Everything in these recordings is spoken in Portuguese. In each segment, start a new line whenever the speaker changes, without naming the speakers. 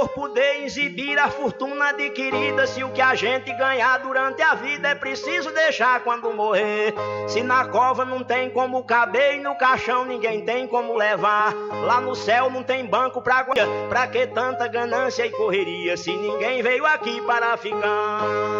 Por poder exibir a fortuna adquirida. Se o que a gente ganhar durante a vida é preciso deixar quando morrer. Se na cova não tem como caber e no caixão ninguém tem como levar. Lá no céu não tem banco pra. Pra que tanta ganância e correria se ninguém veio aqui para ficar?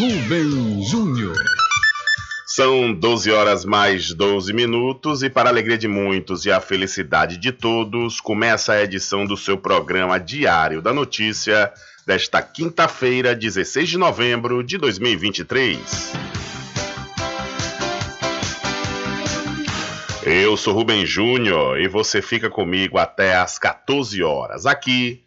Rubem Júnior.
São 12 horas mais 12 minutos e para a alegria de muitos e a felicidade de todos, começa a edição do seu programa Diário da Notícia desta quinta-feira, 16 de novembro de 2023. Eu sou Rubem Júnior e você fica comigo até às 14 horas aqui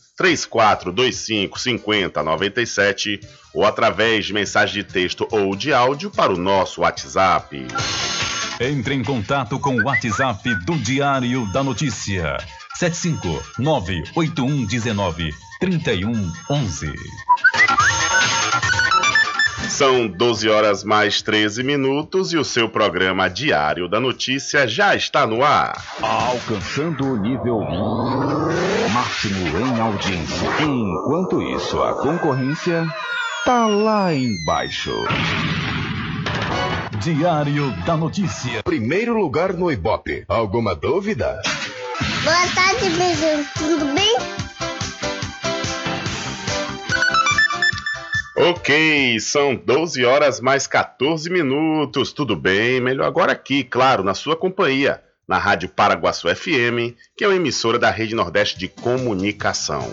3425 5097 ou através de mensagem de texto ou de áudio para o nosso WhatsApp.
Entre em contato com o WhatsApp do Diário da Notícia. 759-8119-3111.
São 12 horas mais 13 minutos e o seu programa Diário da Notícia já está no ar.
Alcançando o nível máximo em audiência. Enquanto isso, a concorrência tá lá embaixo. Diário da Notícia.
Primeiro lugar no Ibope. Alguma dúvida?
Boa tarde, beijão. Tudo bem?
Ok, são 12 horas mais 14 minutos. Tudo bem? Melhor agora aqui, claro, na sua companhia, na Rádio Paraguaçu FM, que é uma emissora da Rede Nordeste de Comunicação.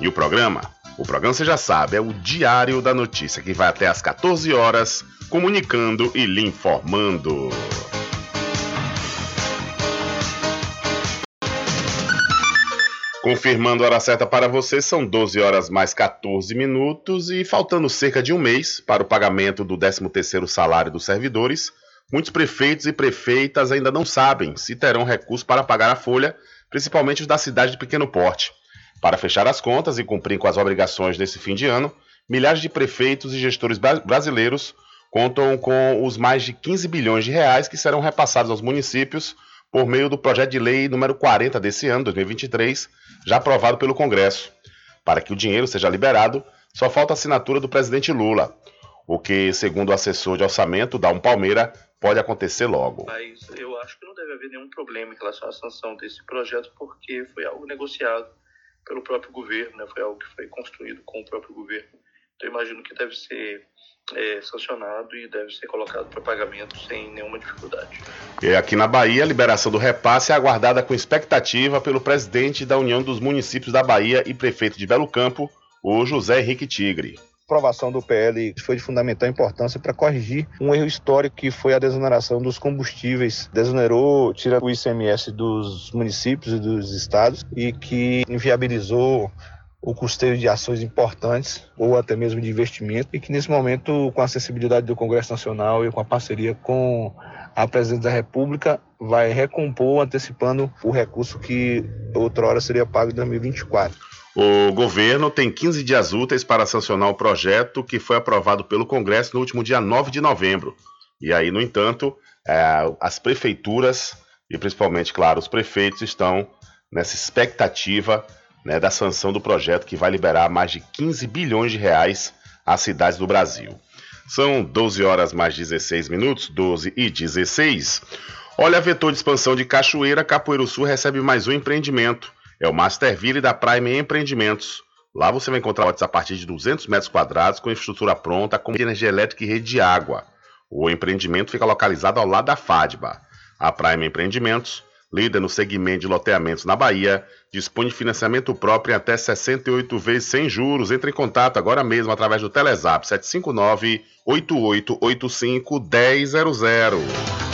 E o programa? O programa você já sabe, é o Diário da Notícia, que vai até às 14 horas, comunicando e lhe informando. Confirmando a hora certa para você, são 12 horas mais 14 minutos e faltando cerca de um mês para o pagamento do 13º salário dos servidores, muitos prefeitos e prefeitas ainda não sabem se terão recurso para pagar a folha, principalmente os da cidade de pequeno porte. Para fechar as contas e cumprir com as obrigações desse fim de ano, milhares de prefeitos e gestores brasileiros contam com os mais de 15 bilhões de reais que serão repassados aos municípios por meio do projeto de lei número 40 desse ano, 2023, já aprovado pelo Congresso. Para que o dinheiro seja liberado, só falta a assinatura do presidente Lula, o que, segundo o assessor de orçamento, Dalmo Palmeira, pode acontecer logo.
Mas eu acho que não deve haver nenhum problema em relação à sanção desse projeto, porque foi algo negociado pelo próprio governo, né? foi algo que foi construído com o próprio governo. Então, imagino que deve ser é, sancionado e deve ser colocado para pagamento sem nenhuma dificuldade.
E aqui na Bahia, a liberação do repasse é aguardada com expectativa pelo presidente da União dos Municípios da Bahia e prefeito de Belo Campo, o José Henrique Tigre.
Aprovação do PL foi de fundamental importância para corrigir um erro histórico que foi a desoneração dos combustíveis. Desonerou, tira o ICMS dos municípios e dos estados e que inviabilizou o custeio de ações importantes ou até mesmo de investimento e que nesse momento com a acessibilidade do Congresso Nacional e com a parceria com a Presidência da República vai recompor antecipando o recurso que outrora seria pago em 2024.
O governo tem 15 dias úteis para sancionar o projeto que foi aprovado pelo Congresso no último dia 9 de novembro. E aí, no entanto, é, as prefeituras e principalmente, claro, os prefeitos estão nessa expectativa né, da sanção do projeto que vai liberar mais de 15 bilhões de reais às cidades do Brasil. São 12 horas mais 16 minutos, 12 e 16. Olha, vetor de expansão de Cachoeira, Capoeiro Sul recebe mais um empreendimento. É o Masterville da Prime Empreendimentos. Lá você vai encontrar lotes a partir de 200 metros quadrados com infraestrutura pronta, com energia elétrica e rede de água. O empreendimento fica localizado ao lado da FADBA. A Prime Empreendimentos líder no segmento de loteamentos na Bahia, dispõe de financiamento próprio em até 68 vezes sem juros. Entre em contato agora mesmo através do Telezap 759 8885 1000.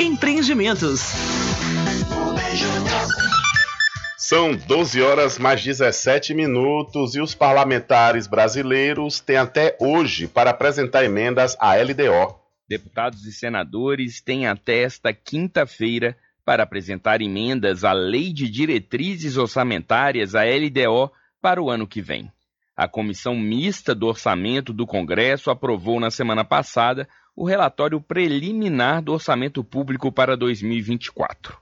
Empreendimentos.
São 12 horas mais 17 minutos e os parlamentares brasileiros têm até hoje para apresentar emendas à LDO.
Deputados e senadores têm até esta quinta-feira para apresentar emendas à Lei de Diretrizes Orçamentárias, a LDO, para o ano que vem. A Comissão Mista do Orçamento do Congresso aprovou na semana passada o relatório preliminar do orçamento público para 2024.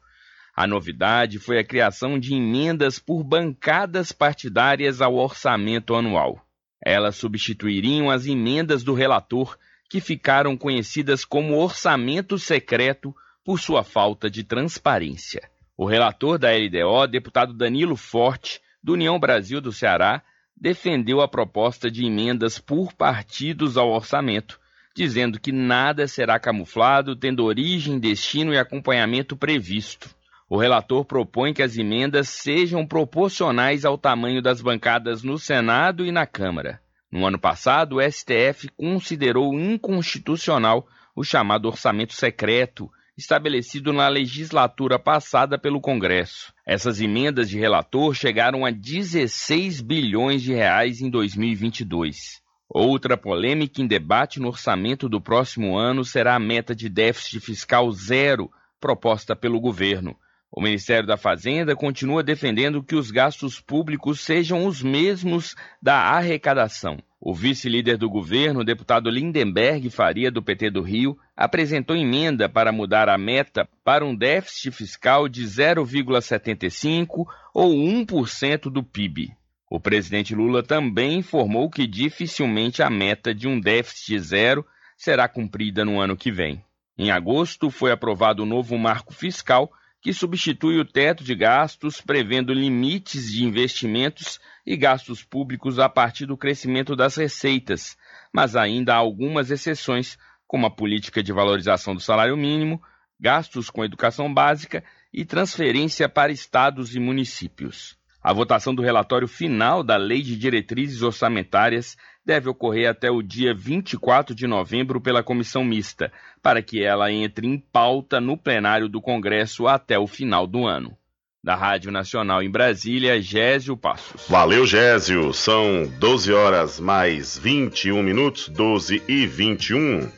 A novidade foi a criação de emendas por bancadas partidárias ao orçamento anual. Elas substituiriam as emendas do relator, que ficaram conhecidas como orçamento secreto por sua falta de transparência. O relator da LDO, deputado Danilo Forte, do União Brasil do Ceará, defendeu a proposta de emendas por partidos ao orçamento, dizendo que nada será camuflado, tendo origem, destino e acompanhamento previsto. O relator propõe que as emendas sejam proporcionais ao tamanho das bancadas no Senado e na Câmara. No ano passado, o STF considerou inconstitucional o chamado orçamento secreto, estabelecido na legislatura passada pelo Congresso. Essas emendas de relator chegaram a 16 bilhões de reais em 2022. Outra polêmica em debate no orçamento do próximo ano será a meta de déficit fiscal zero proposta pelo governo. O Ministério da Fazenda continua defendendo que os gastos públicos sejam os mesmos da arrecadação. O vice-líder do governo, deputado Lindenberg Faria, do PT do Rio, apresentou emenda para mudar a meta para um déficit fiscal de 0,75% ou 1% do PIB. O presidente Lula também informou que dificilmente a meta de um déficit zero será cumprida no ano que vem. Em agosto, foi aprovado o novo marco fiscal que substitui o teto de gastos, prevendo limites de investimentos e gastos públicos a partir do crescimento das receitas, mas ainda há algumas exceções, como a política de valorização do salário mínimo, gastos com educação básica e transferência para estados e municípios. A votação do relatório final da Lei de Diretrizes Orçamentárias deve ocorrer até o dia 24 de novembro pela comissão mista, para que ela entre em pauta no plenário do Congresso até o final do ano. Da Rádio Nacional em Brasília, Gésio Passos.
Valeu, Gésio. São 12 horas mais 21 minutos, 12 e 21.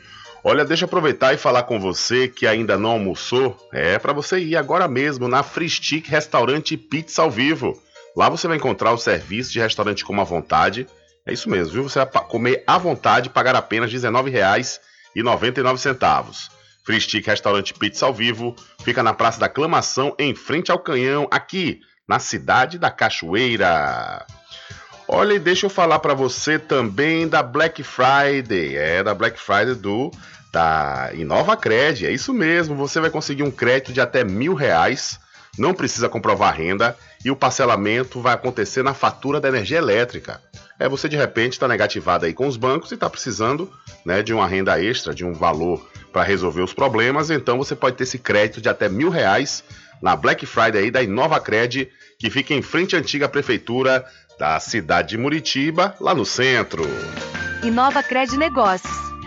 Olha, deixa eu aproveitar e falar com você que ainda não almoçou. É para você ir agora mesmo na Free Stick Restaurante Pizza ao Vivo. Lá você vai encontrar o serviço de restaurante como à vontade. É isso mesmo, viu? Você vai comer à vontade e pagar apenas R$19,99. Free Stick Restaurante Pizza ao Vivo fica na Praça da Aclamação, em frente ao Canhão, aqui na cidade da Cachoeira. Olha, e deixa eu falar para você também da Black Friday. É da Black Friday do da Inova Cred. É isso mesmo. Você vai conseguir um crédito de até mil reais. Não precisa comprovar renda e o parcelamento vai acontecer na fatura da energia elétrica. É você de repente está negativado aí com os bancos e está precisando né, de uma renda extra, de um valor para resolver os problemas, então você pode ter esse crédito de até mil reais na Black Friday aí da Inovacred, que fica em frente à antiga prefeitura da cidade de Muritiba, lá no centro.
Inovacred Negócios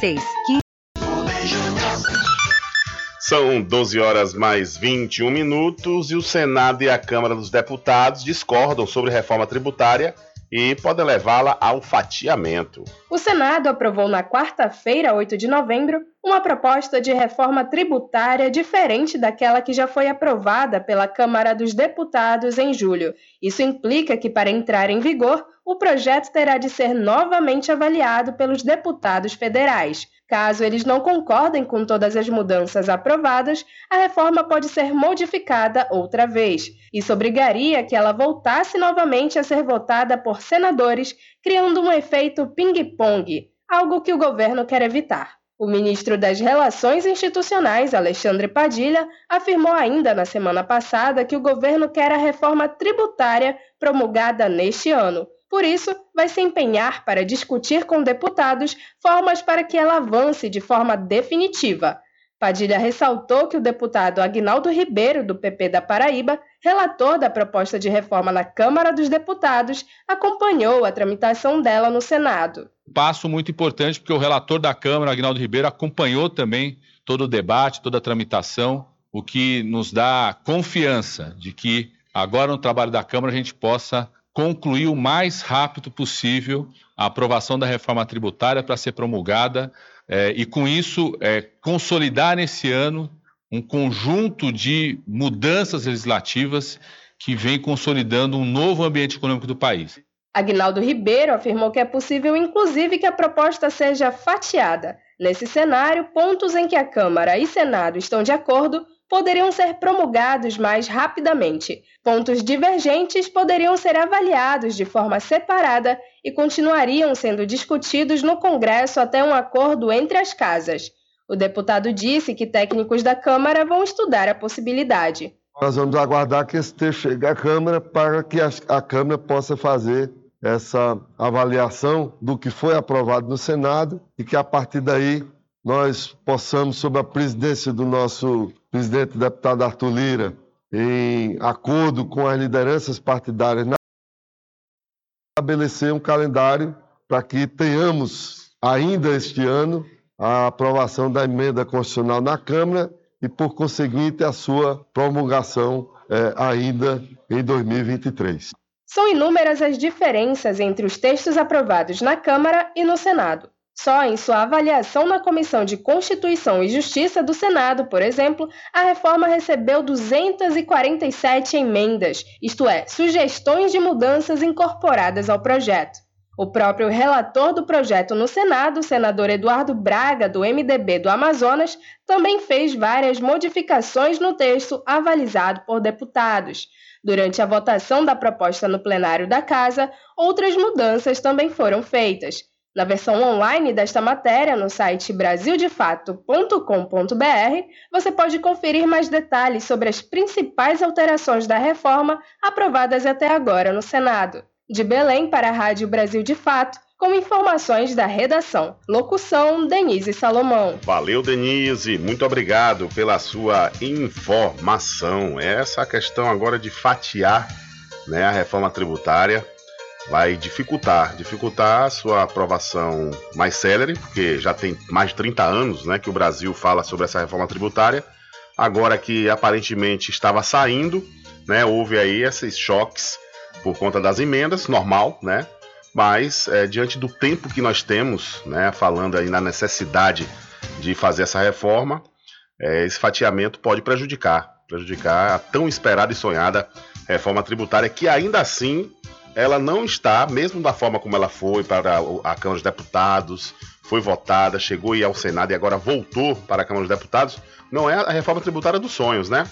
36.
São 12 horas mais 21 minutos e o Senado e a Câmara dos Deputados discordam sobre reforma tributária e podem levá-la ao fatiamento.
O Senado aprovou na quarta-feira, 8 de novembro, uma proposta de reforma tributária diferente daquela que já foi aprovada pela Câmara dos Deputados em julho. Isso implica que, para entrar em vigor, o projeto terá de ser novamente avaliado pelos deputados federais. Caso eles não concordem com todas as mudanças aprovadas, a reforma pode ser modificada outra vez. Isso obrigaria que ela voltasse novamente a ser votada por senadores, criando um efeito ping-pong, algo que o governo quer evitar. O ministro das Relações Institucionais, Alexandre Padilha, afirmou ainda na semana passada que o governo quer a reforma tributária promulgada neste ano. Por isso, vai se empenhar para discutir com deputados formas para que ela avance de forma definitiva. Padilha ressaltou que o deputado Agnaldo Ribeiro, do PP da Paraíba, relator da proposta de reforma na Câmara dos Deputados, acompanhou a tramitação dela no Senado.
Passo muito importante, porque o relator da Câmara, Agnaldo Ribeiro, acompanhou também todo o debate, toda a tramitação, o que nos dá confiança de que agora no trabalho da Câmara a gente possa concluir o mais rápido possível a aprovação da reforma tributária para ser promulgada é, e, com isso, é, consolidar nesse ano um conjunto de mudanças legislativas que vem consolidando um novo ambiente econômico do país.
Agnaldo Ribeiro afirmou que é possível, inclusive, que a proposta seja fatiada. Nesse cenário, pontos em que a Câmara e Senado estão de acordo poderiam ser promulgados mais rapidamente. Pontos divergentes poderiam ser avaliados de forma separada e continuariam sendo discutidos no Congresso até um acordo entre as casas. O deputado disse que técnicos da Câmara vão estudar a possibilidade.
Nós vamos aguardar que esse texto chegue à Câmara para que a, Câmara possa fazer essa avaliação do que foi aprovado no Senado e que a partir daí nós possamos, sob a presidência do nosso presidente deputado Arthur Lira, em acordo com as lideranças partidárias, estabelecer um calendário para que tenhamos ainda este ano a aprovação da emenda constitucional na Câmara e, por conseguinte, a sua promulgação é, ainda em 2023.
São inúmeras as diferenças entre os textos aprovados na Câmara e no Senado. Só em sua avaliação na Comissão de Constituição e Justiça do Senado, por exemplo, a reforma recebeu 247 emendas, isto é, sugestões de mudanças incorporadas ao projeto. O próprio relator do projeto no Senado, senador Eduardo Braga, do MDB do Amazonas, também fez várias modificações no texto avalizado por deputados. Durante a votação da proposta no plenário da Casa, outras mudanças também foram feitas. Na versão online desta matéria, no site brasildefato.com.br, você pode conferir mais detalhes sobre as principais alterações da reforma aprovadas até agora no Senado. De Belém para a Rádio Brasil de Fato, com informações da redação. Locução: Denise Salomão.
Valeu, Denise. Muito obrigado pela sua informação. Essa questão agora de fatiar né, a reforma tributária vai dificultar, dificultar a sua aprovação mais célere, porque já tem mais de 30 anos né, que o Brasil fala sobre essa reforma tributária. Agora que aparentemente estava saindo, né, houve aí esses choques por conta das emendas, normal, né? Mas é, diante do tempo que nós temos, né, falando aí na necessidade de fazer essa reforma, é, esse fatiamento pode prejudicar, prejudicar a tão esperada e sonhada reforma tributária, que ainda assim ela não está, mesmo da forma como ela foi para a Câmara dos Deputados, foi votada, chegou e ao Senado e agora voltou para a Câmara dos Deputados, não é a reforma tributária dos sonhos, né?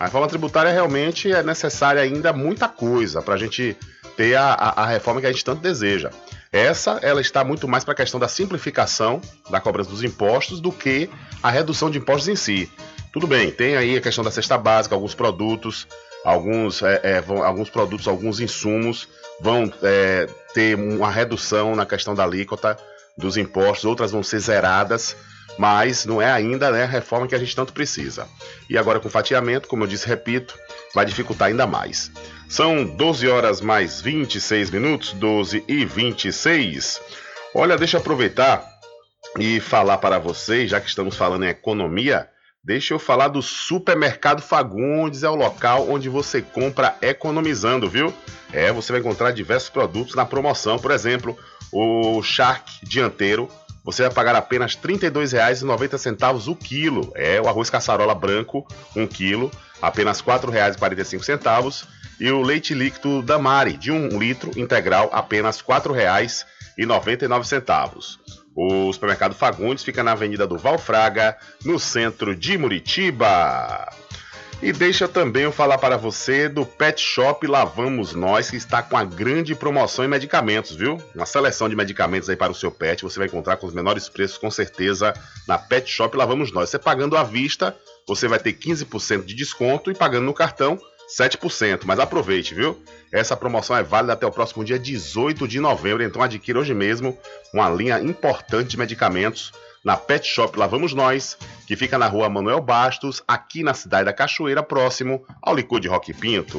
A reforma tributária realmente é necessária ainda muita coisa para a gente ter a, a, a, reforma que a gente tanto deseja. Essa ela está muito mais para a questão da simplificação da cobrança dos impostos do que a redução de impostos em si. Tudo bem, tem aí a questão da cesta básica, alguns produtos, alguns, é, é, vão, alguns produtos, alguns insumos vão é, ter uma redução na questão da alíquota dos impostos, outras vão ser zeradas mas não é ainda né, a reforma que a gente tanto precisa. E agora com fatiamento, como eu disse, repito, vai dificultar ainda mais. São 12 horas mais 26 minutos, 12 e 26. Olha, deixa eu aproveitar e falar para vocês, já que estamos falando em economia, deixa eu falar do Supermercado Fagundes, é o local onde você compra economizando, viu? É, você vai encontrar diversos produtos na promoção, por exemplo, o Shark dianteiro você vai pagar apenas R$ 32,90 o quilo. É o arroz caçarola branco, 1 quilo, apenas R$ 4,45. E o leite líquido da Mari, de 1 litro integral, apenas R$ 4,99. O supermercado Fagundes fica na Avenida do Valfraga, no centro de Muritiba. E deixa também eu falar para você do Pet Shop Lavamos Nós, que está com a grande promoção em medicamentos, viu? Uma seleção de medicamentos aí para o seu pet, você vai encontrar com os menores preços, com certeza, na Pet Shop Lavamos Nós. Você pagando à vista, você vai ter 15% de desconto e pagando no cartão, 7%. Mas aproveite, viu? Essa promoção é válida até o próximo dia 18 de novembro, então adquira hoje mesmo uma linha importante de medicamentos na Pet Shop Lá Vamos Nós, que fica na rua Manuel Bastos, aqui na cidade da Cachoeira, próximo ao Licor de Rock Pinto.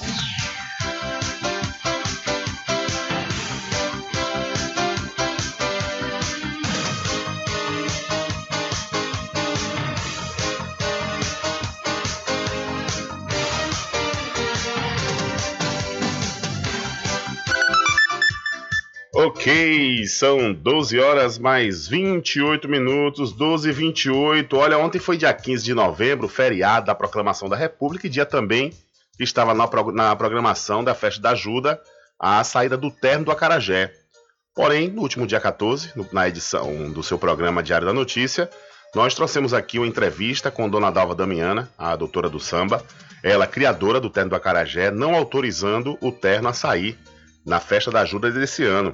Ok, são 12 horas mais 28 minutos, 12 e 28. Olha, ontem foi dia 15 de novembro, feriado da Proclamação da República, e dia também que estava na, na programação da Festa da Ajuda a saída do terno do Acarajé. Porém, no último dia 14, na edição do seu programa Diário da Notícia, nós trouxemos aqui uma entrevista com Dona Dalva Damiana, a doutora do samba, ela criadora do terno do Acarajé, não autorizando o terno a sair na festa da ajuda desse ano.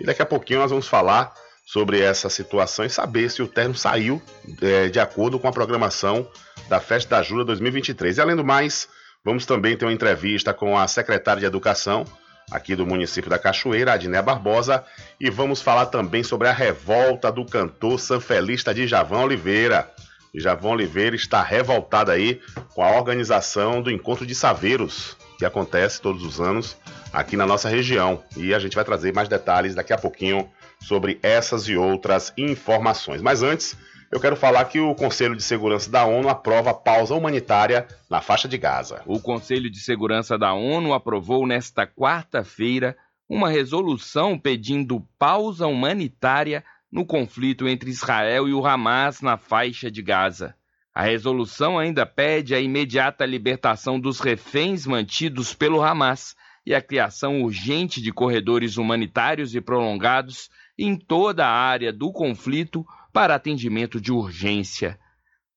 E daqui a pouquinho nós vamos falar sobre essa situação e saber se o terno saiu é, de acordo com a programação da Festa da Ajuda 2023. E além do mais, vamos também ter uma entrevista com a secretária de Educação aqui do município da Cachoeira, Adné Barbosa, e vamos falar também sobre a revolta do cantor sanfelista de Javão Oliveira. Javão Oliveira está revoltado aí com a organização do Encontro de Saveiros, que acontece todos os anos aqui na nossa região. E a gente vai trazer mais detalhes daqui a pouquinho sobre essas e outras informações. Mas antes, eu quero falar que o Conselho de Segurança da ONU aprova pausa humanitária na faixa de Gaza.
O Conselho de Segurança da ONU aprovou nesta quarta-feira uma resolução pedindo pausa humanitária no conflito entre Israel e o Hamas na faixa de Gaza. A resolução ainda pede a imediata libertação dos reféns mantidos pelo Hamas e a criação urgente de corredores humanitários e prolongados em toda a área do conflito para atendimento de urgência.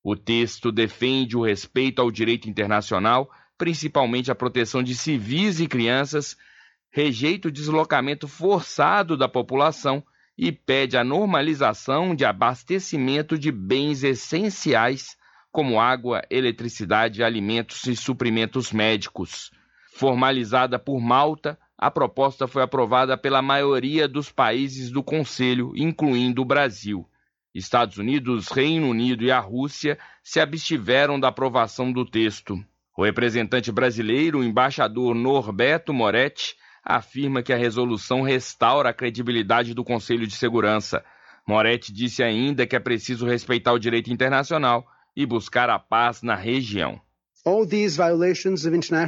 O texto defende o respeito ao direito internacional, principalmente a proteção de civis e crianças, rejeita o deslocamento forçado da população e pede a normalização de abastecimento de bens essenciais como água, eletricidade, alimentos e suprimentos médicos. Formalizada por Malta, a proposta foi aprovada pela maioria dos países do Conselho, incluindo o Brasil. Estados Unidos, Reino Unido e a Rússia se abstiveram da aprovação do texto. O representante brasileiro, o embaixador Norberto Moretti, afirma que a resolução restaura a credibilidade do Conselho de Segurança. Moretti disse ainda que é preciso respeitar o direito internacional e buscar a paz na região.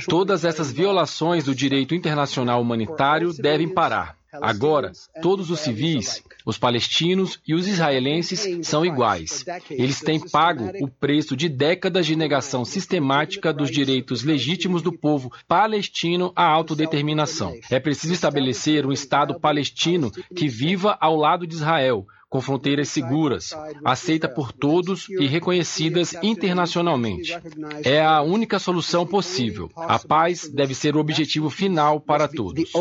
Todas essas violações do direito internacional humanitário devem parar. Agora, todos os civis, os palestinos e os israelenses são iguais. Eles têm pago o preço de décadas de negação sistemática dos direitos legítimos do povo palestino à autodeterminação. É preciso estabelecer um Estado palestino que viva ao lado de Israel, com fronteiras seguras, aceita por todos e reconhecidas internacionalmente. É a única solução possível. A paz deve ser o objetivo final para todos.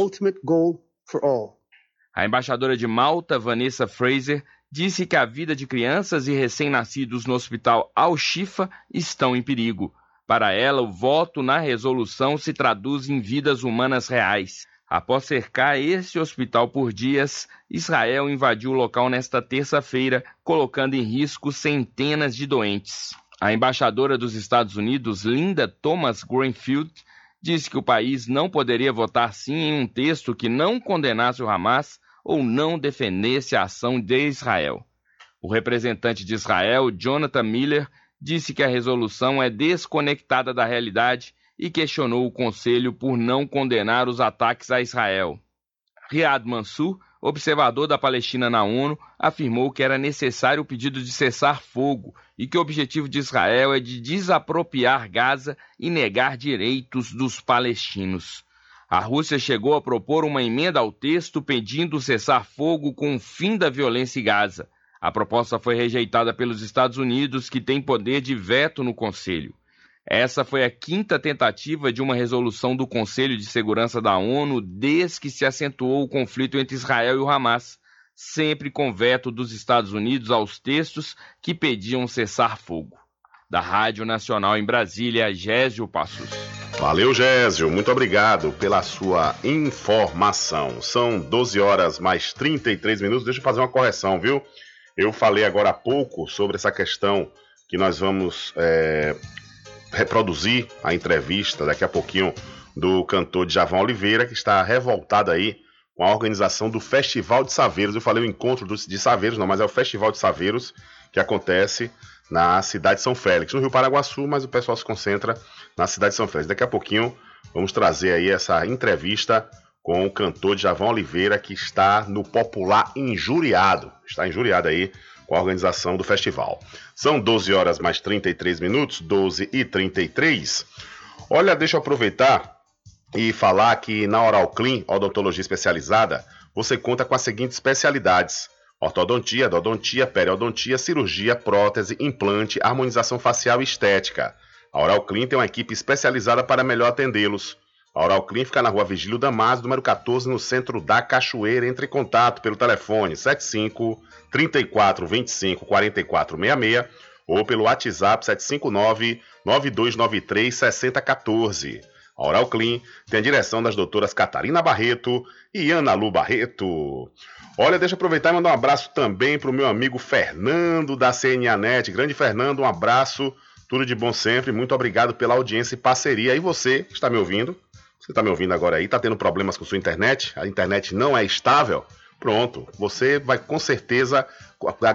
A embaixadora de Malta, Vanessa Fraser, disse que a vida de crianças e recém-nascidos no hospital Al-Shifa estão em perigo. Para ela, o voto na resolução se traduz em vidas humanas reais. Após cercar esse hospital por dias, Israel invadiu o local nesta terça-feira, colocando em risco centenas de doentes. A embaixadora dos Estados Unidos, Linda Thomas Greenfield, disse que o país não poderia votar sim em um texto que não condenasse o Hamas ou não defendesse a ação de Israel. O representante de Israel, Jonathan Miller, disse que a resolução é desconectada da realidade e questionou o Conselho por não condenar os ataques a Israel. Riyad Mansour, observador da Palestina na ONU, afirmou que era necessário o pedido de cessar fogo e que o objetivo de Israel é de desapropriar Gaza e negar direitos dos palestinos. A Rússia chegou a propor uma emenda ao texto pedindo cessar fogo com o fim da violência em Gaza. A proposta foi rejeitada pelos Estados Unidos, que têm poder de veto no Conselho. Essa foi a quinta tentativa de uma resolução do Conselho de Segurança da ONU desde que se acentuou o conflito entre Israel e o Hamas, sempre com veto dos Estados Unidos aos textos que pediam cessar fogo. Da Rádio Nacional em Brasília, Gésio Passos.
Valeu, Gésio. Muito obrigado pela sua informação. São 12 horas mais 33 minutos. Deixa eu fazer uma correção, viu? Eu falei agora há pouco sobre essa questão que nós vamos é, reproduzir a entrevista daqui a pouquinho do cantor Djavan Oliveira, que está revoltado aí com a organização do Festival de Saveiros. Eu falei o encontro de Saveiros, não, mas é o Festival de Saveiros que acontece na cidade de São Félix, no Rio Paraguaçu, mas o pessoal se concentra na cidade de São Félix. Daqui a pouquinho vamos trazer aí essa entrevista com o cantor Javão Oliveira, que está no popular injuriado. Está injuriado aí com a organização do festival. São 12 horas mais 33 minutos, 12 e 33. Olha, deixa eu aproveitar e falar que na Oral Clean, odontologia especializada, você conta com as seguintes especialidades: ortodontia, odontia, periodontia, cirurgia, prótese, implante, harmonização facial e estética. A Oral Clean tem uma equipe especializada para melhor atendê-los. A Oral Clean fica na rua Vigílio Damasio, número 14, no centro da Cachoeira. Entre em contato pelo telefone 75 34 25 44 66 ou pelo WhatsApp 759 9293 6014. A Oral Clean tem a direção das doutoras Catarina Barreto e Ana Lu Barreto. Olha, deixa eu aproveitar e mandar um abraço também para o meu amigo Fernando da CNA Net. Grande Fernando, um abraço, tudo de bom sempre. Muito obrigado pela audiência e parceria. E você que está me ouvindo, você está me ouvindo agora aí, está tendo problemas com sua internet, a internet não é estável, pronto, você vai com certeza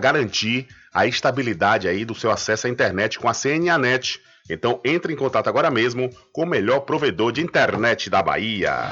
garantir a estabilidade aí do seu acesso à internet com a CNA Net. Então entre em contato agora mesmo com o melhor provedor de internet da Bahia.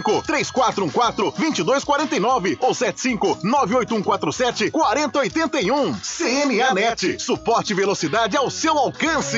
3414 2249 ou 75 98147 4081. CNA Net. Suporte e velocidade ao seu alcance.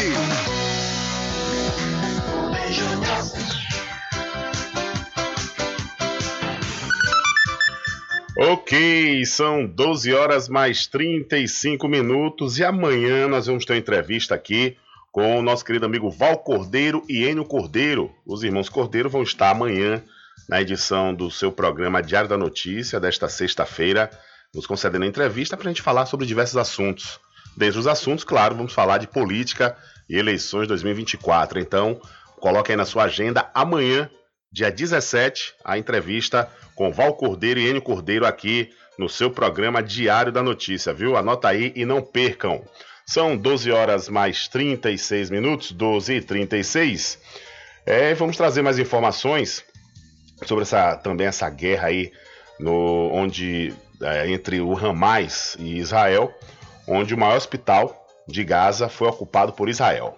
Ok, são 12 horas mais 35 minutos e amanhã nós vamos ter uma entrevista aqui com o nosso querido amigo Val Cordeiro e Enio Cordeiro. Os irmãos Cordeiro vão estar amanhã na edição do seu programa Diário da Notícia desta sexta-feira, nos concedendo entrevista para a gente falar sobre diversos assuntos. Dentre os assuntos, claro, vamos falar de política e eleições 2024. Então, coloque aí na sua agenda amanhã, dia 17, a entrevista com Val Cordeiro e Enio Cordeiro aqui no seu programa Diário da Notícia, viu? Anota aí e não percam. São 12 horas mais 36 minutos, 12 e 36. É, vamos trazer mais informações sobre essa também essa guerra aí no onde é, entre o Hamas e Israel, onde o maior hospital de Gaza foi ocupado por Israel.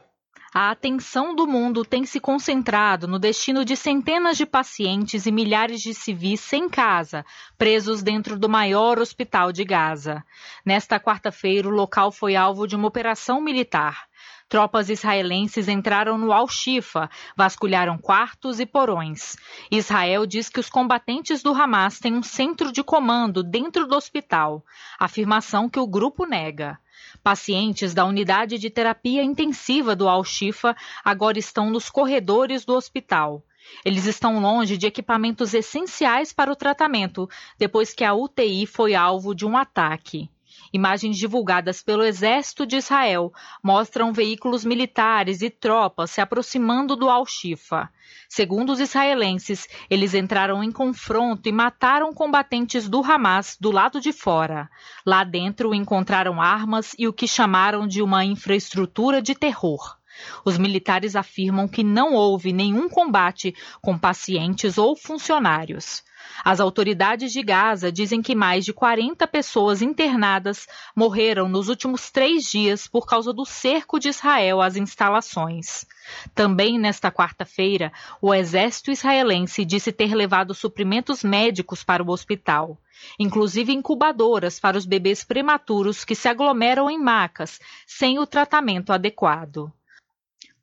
A atenção do mundo tem se concentrado no destino de centenas de pacientes e milhares de civis sem casa, presos dentro do maior hospital de Gaza. Nesta quarta-feira, o local foi alvo de uma operação militar. Tropas israelenses entraram no Al-Shifa, vasculharam quartos e porões. Israel diz que os combatentes do Hamas têm um centro de comando dentro do hospital, afirmação que o grupo nega. Pacientes da unidade de terapia intensiva do Al-Shifa agora estão nos corredores do hospital. Eles estão longe de equipamentos essenciais para o tratamento, depois que a UTI foi alvo de um ataque. Imagens divulgadas pelo Exército de Israel mostram veículos militares e tropas se aproximando do Al-Shifa. Segundo os israelenses, eles entraram em confronto e mataram combatentes do Hamas do lado de fora. Lá dentro encontraram armas e o que chamaram de uma infraestrutura de terror. Os militares afirmam que não houve nenhum combate com pacientes ou funcionários. As autoridades de Gaza dizem que mais de 40 pessoas internadas morreram nos últimos três dias por causa do cerco de Israel às instalações. Também nesta quarta-feira, o exército israelense disse ter levado suprimentos médicos para o hospital, inclusive incubadoras para os bebês prematuros que se aglomeram em macas sem o tratamento adequado.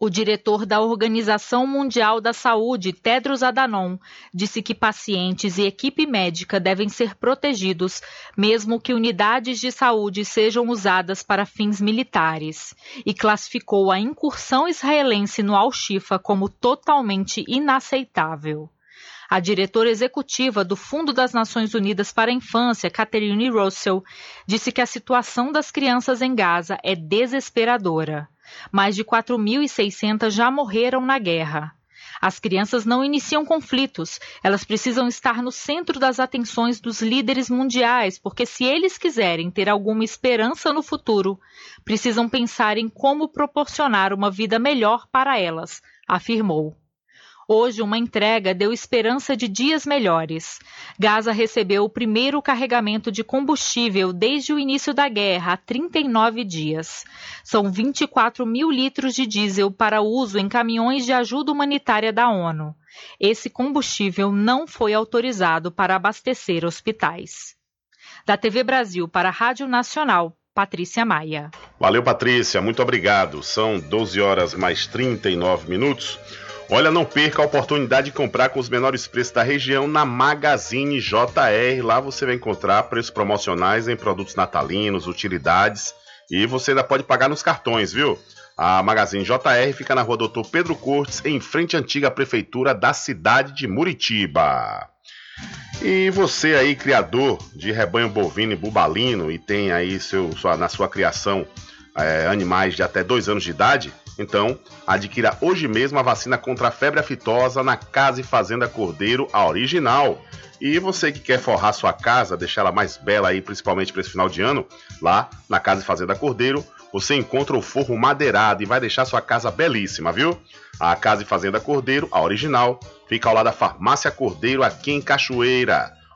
O diretor da Organização Mundial da Saúde, Tedros Adhanom, disse que pacientes e equipe médica devem ser protegidos, mesmo que unidades de saúde sejam usadas para fins militares, e classificou a incursão israelense no Al-Shifa como totalmente inaceitável. A diretora executiva do Fundo das Nações Unidas para a Infância, Catherine Russell, disse que a situação das crianças em Gaza é desesperadora. Mais de 4.600 já morreram na guerra. As crianças não iniciam conflitos, elas precisam estar no centro das atenções dos líderes mundiais, porque se eles quiserem ter alguma esperança no futuro, precisam pensar em como proporcionar uma vida melhor para elas, afirmou. Hoje, uma entrega deu esperança de dias melhores. Gaza recebeu o primeiro carregamento de combustível desde o início da guerra, há 39 dias. São 24 mil litros de diesel para uso em caminhões de ajuda humanitária da ONU. Esse combustível não foi autorizado para abastecer hospitais. Da TV Brasil para a Rádio Nacional, Patrícia Maia.
Valeu, Patrícia, muito obrigado. São 12 horas mais 39 minutos. Olha, não perca a oportunidade de comprar com os menores preços da região na Magazine JR. Lá você vai encontrar preços promocionais em produtos natalinos, utilidades e você ainda pode pagar nos cartões, viu? A Magazine JR fica na rua Doutor Pedro Cortes, em frente à antiga prefeitura da cidade de Muritiba. E você aí, criador de rebanho bovino e bubalino, e tem aí seu, sua, na sua criação é, animais de até dois anos de idade, então, adquira hoje mesmo a vacina contra a febre aftosa na Casa e Fazenda Cordeiro, a original. E você que quer forrar sua casa, deixar ela mais bela aí, principalmente para esse final de ano, lá na Casa e Fazenda Cordeiro, você encontra o forro madeirado e vai deixar sua casa belíssima, viu? A Casa e Fazenda Cordeiro, a original, fica ao lado da Farmácia Cordeiro, aqui em Cachoeira.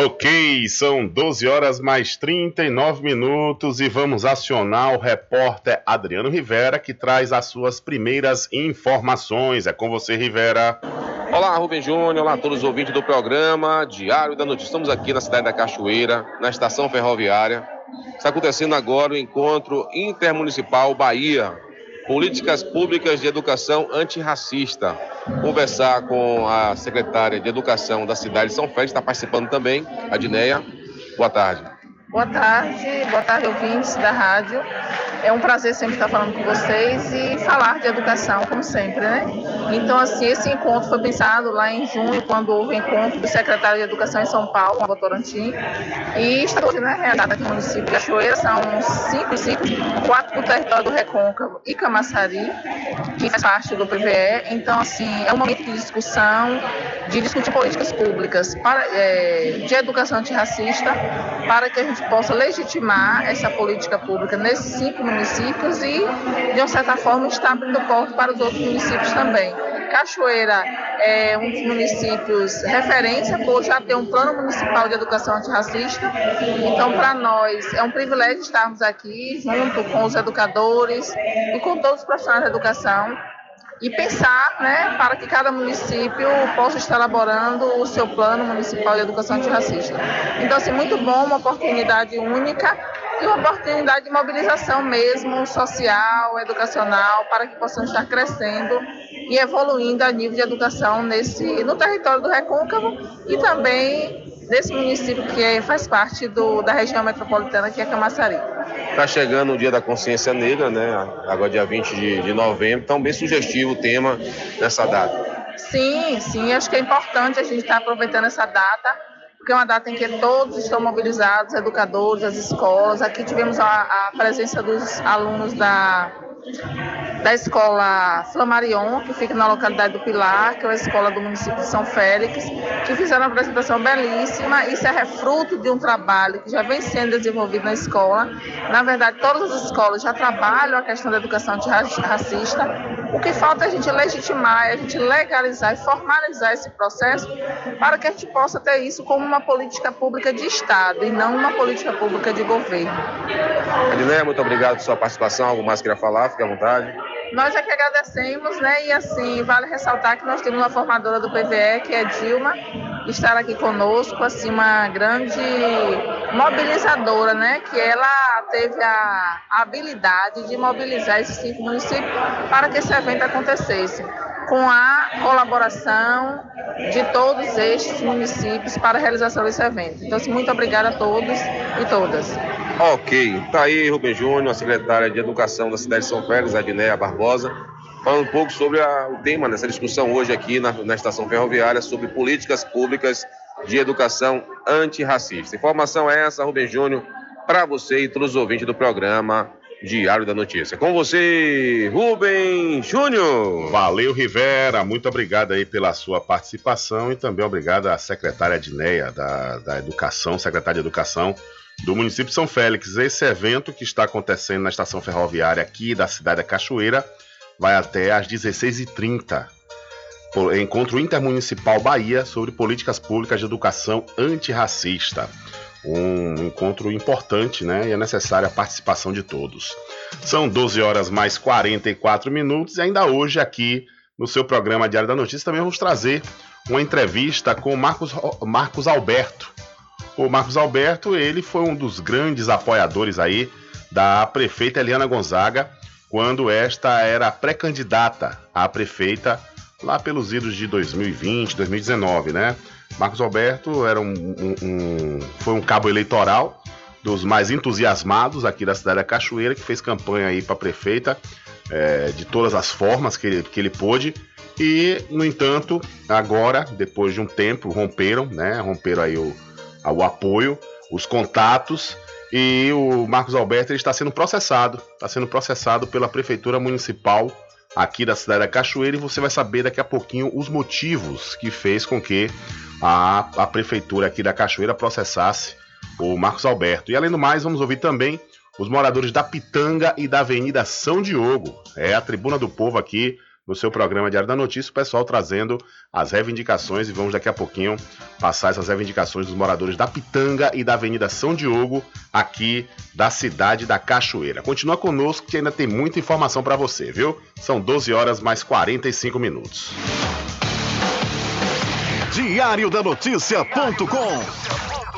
Ok, são 12 horas mais 39 minutos e vamos acionar o repórter Adriano Rivera que traz as suas primeiras informações. É com você, Rivera.
Olá, Rubem Júnior, olá a todos os ouvintes do programa Diário da Notícia. Estamos aqui na cidade da Cachoeira, na estação ferroviária. Está acontecendo agora o encontro intermunicipal Bahia, políticas públicas de educação antirracista. Conversar com a secretária de Educação da cidade de São Félix, está participando também, a Dineia. Boa tarde.
Boa tarde, boa tarde, ouvintes da rádio. É um prazer sempre estar falando com vocês e falar de educação, como sempre, né? Então, assim, esse encontro foi pensado lá em junho, quando houve o encontro do secretário de Educação em São Paulo, o Votorantim, e está hoje, né, realizado aqui no município de Cachoeira, são cinco municípios, quatro do território do Recôncavo e Camaçari, que faz parte do PVE. Então, assim, é um momento de discussão, de discutir políticas públicas para, é, de educação antirracista, para que a gente possa legitimar essa política pública nesses cinco municípios e, de uma certa forma, está abrindo porta para os outros municípios também. Cachoeira é um dos municípios referência por já ter um plano municipal de educação antirracista. Então, para nós, é um privilégio estarmos aqui junto com os educadores e com todos os profissionais da educação e pensar né, para que cada município possa estar elaborando o seu plano municipal de educação antirracista. Então, assim, muito bom, uma oportunidade única e uma oportunidade de mobilização mesmo, social, educacional, para que possamos estar crescendo e evoluindo a nível de educação nesse, no território do Recôncavo e também nesse município que é, faz parte do, da região metropolitana, que é Camaçari.
Está chegando o Dia da Consciência Negra, né? agora dia 20 de, de novembro, então bem sugestivo o tema nessa data.
Sim, sim, acho que é importante a gente estar tá aproveitando essa data porque é uma data em que todos estão mobilizados, educadores, as escolas. Aqui tivemos a, a presença dos alunos da da escola Flamarion, que fica na localidade do Pilar, que é a escola do município de São Félix, que fizeram uma apresentação belíssima. Isso é refruto de um trabalho que já vem sendo desenvolvido na escola. Na verdade, todas as escolas já trabalham a questão da educação antirracista. O que falta é a gente legitimar, é a gente legalizar e formalizar esse processo para que a gente possa ter isso como uma política pública de Estado e não uma política pública de governo.
Edileia, muito obrigado pela sua participação. Algo mais queria falar? Fique à vontade.
Nós é que agradecemos, né? E assim, vale ressaltar que nós temos uma formadora do PVE, que é Dilma, está aqui conosco, assim, uma grande mobilizadora, né? Que ela teve a habilidade de mobilizar esses cinco municípios para que esse evento acontecesse, com a colaboração de todos estes municípios para a realização desse evento. Então, assim, muito obrigada a todos e todas.
Ok, tá aí Rubem Júnior, a secretária de Educação da cidade de São Félix, Adneia Barbosa, falando um pouco sobre a, o tema dessa discussão hoje aqui na, na estação ferroviária sobre políticas públicas de educação antirracista. Informação é essa, Rubem Júnior, para você e todos os ouvintes do programa Diário da Notícia. Com você, Rubem Júnior.
Valeu, Rivera. Muito obrigado aí pela sua participação e também obrigado à secretária Adneia da, da Educação, secretária de Educação do município de São Félix. Esse evento que está acontecendo na estação ferroviária aqui da cidade da Cachoeira vai até às 16h30. Encontro Intermunicipal Bahia sobre políticas públicas de educação antirracista. Um encontro importante, né? E é necessária a participação de todos. São 12 horas mais 44 minutos e ainda hoje aqui no seu programa Diário da Notícia também vamos trazer uma entrevista com Marcos, Marcos Alberto, o Marcos Alberto, ele foi um dos grandes apoiadores aí da prefeita Eliana Gonzaga, quando esta era pré-candidata a prefeita lá pelos idos de 2020, 2019, né? Marcos Alberto era um, um, um, foi um cabo eleitoral dos mais entusiasmados aqui da cidade da Cachoeira, que fez campanha aí para prefeita é, de todas as formas que ele, que ele pôde. E, no entanto, agora, depois de um tempo, romperam, né? Romperam aí o, o apoio, os contatos e o Marcos Alberto está sendo processado, está sendo processado pela prefeitura municipal aqui da cidade da Cachoeira e você vai saber daqui a pouquinho os motivos que fez com que a, a prefeitura aqui da Cachoeira processasse o Marcos Alberto. E além do mais, vamos ouvir também os moradores da Pitanga e da Avenida São Diogo. É a tribuna do povo aqui no seu programa Diário da Notícia, o pessoal trazendo as reivindicações e vamos daqui a pouquinho passar essas reivindicações dos moradores da Pitanga e da Avenida São Diogo, aqui da cidade da Cachoeira. Continua conosco que ainda tem muita informação para você, viu? São 12 horas mais 45 minutos.
Diário da Notícia.com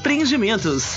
Empreendimentos.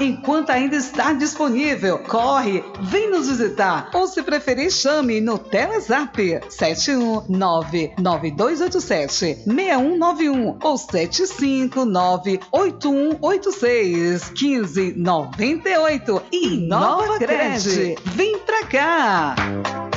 enquanto ainda está disponível. Corre, vem nos visitar ou se preferir chame no Telezap 7199287 6191 ou 7598186 1598 e Nova Cred. Vem pra cá!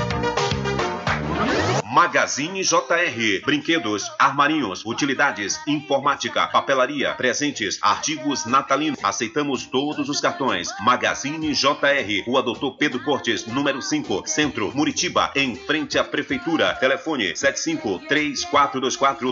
Magazine JR. Brinquedos, armarinhos, utilidades, informática, papelaria, presentes, artigos natalinos. Aceitamos todos os cartões. Magazine JR. Rua Doutor Pedro Cortes, número 5, Centro, Muritiba, em frente à Prefeitura. Telefone 75 3424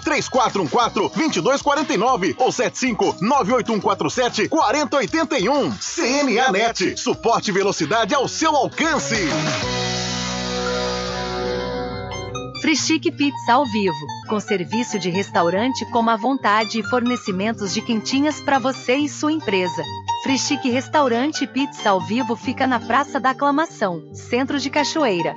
3414 2249 ou 75 98147 4081. CNA Net, suporte e velocidade ao seu alcance.
Free Chic Pizza ao vivo, com serviço de restaurante como à vontade e fornecimentos de quentinhas para você e sua empresa. Free Chic Restaurante Pizza ao vivo fica na Praça da Aclamação, Centro de Cachoeira.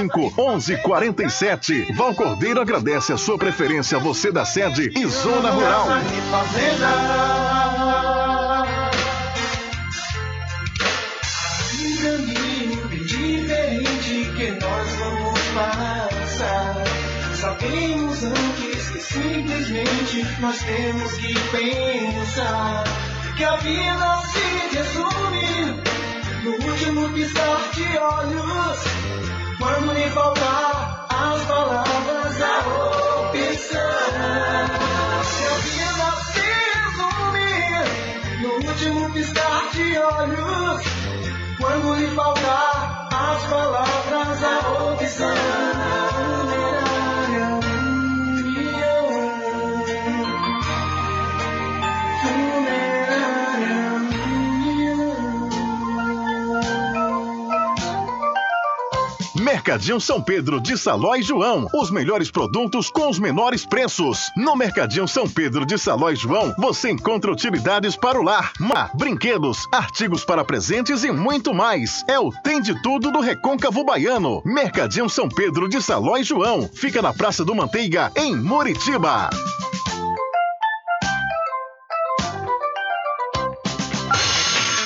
1147. Val Cordeiro agradece a sua preferência, você da sede e Zona Rural.
Sabemos antes que simplesmente nós temos que pensar que a vida se resume no último piscar de olhos. Quando lhe faltar as palavras, a opção. Que a vida se resume no último piscar de olhos. Quando lhe faltar as palavras, a opção.
Mercadinho São Pedro de Saló e João. Os melhores produtos com os menores preços. No Mercadinho São Pedro de Saló e João, você encontra utilidades para o lar, mar, brinquedos, artigos para presentes e muito mais. É o Tem de Tudo do Recôncavo Baiano. Mercadinho São Pedro de Saló e João. Fica na Praça do Manteiga, em Muritiba.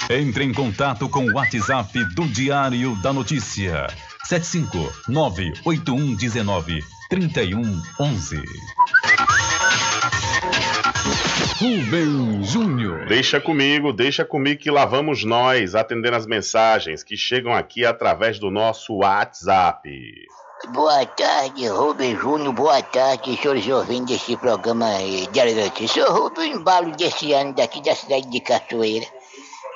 Entre em contato com o WhatsApp do Diário da Notícia. 759-8119-3111. Rubem Júnior.
Deixa comigo, deixa comigo que lá vamos nós atendendo as mensagens que chegam aqui através do nosso WhatsApp.
Boa tarde, Rubem Júnior. Boa tarde, senhores ouvintes desse programa Diário da Notícia. Ô, Rubem, o embalo desse ano daqui da cidade de Cachoeira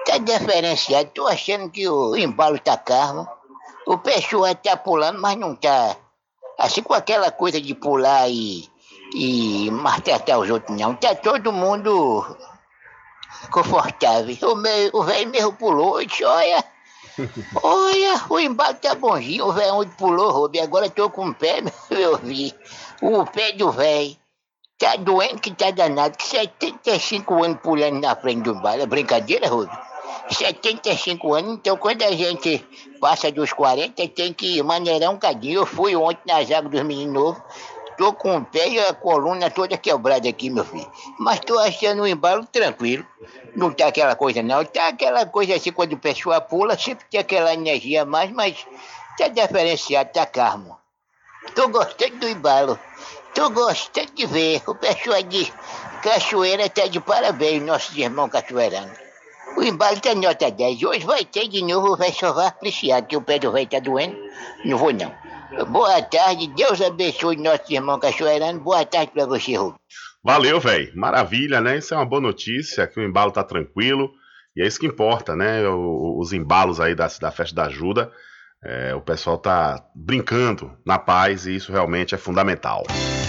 tá diferenciado. Tô achando que o embalo tá calmo. O pessoal tá pulando, mas não tá assim com aquela coisa de pular e, e maltratar os outros, não. Tá todo mundo confortável. O meu, velho mesmo pulou, eu disse, olha, olha, o embalo tá bonzinho, o velho onde pulou, Robi, agora tô com o pé, eu vi, o pé do velho. Tá doendo que tá danado, que 75 anos pulando na frente do embalo. É brincadeira, Robi? 75 anos, então quando a gente passa dos 40, tem que maneirar um cadinho. Eu fui ontem na zaga dos meninos novos, tô com o pé e a coluna toda quebrada aqui, meu filho. Mas tô achando o embalo tranquilo. Não tá aquela coisa não, tá aquela coisa assim, quando o pessoal pula, sempre tem aquela energia a mais, mas tá diferenciado, tá calmo. Tô gostando do embalo. Tô gostando de ver. O pessoal diz, Cachoeira tá de parabéns, nossos irmãos cachoeiranos. O embalo tá nota 10. Hoje vai ter de novo, vai só vai apreciar que o pé do velho tá doendo. Não vou não. Boa tarde, Deus abençoe nossos irmãos cachoeiranos. Boa tarde pra você, Rubens.
Valeu, velho. Maravilha, né? Isso é uma boa notícia, que o embalo tá tranquilo. E é isso que importa, né? O- os embalos aí da, da festa da ajuda. É, o pessoal tá brincando na paz e isso realmente é fundamental.
Diário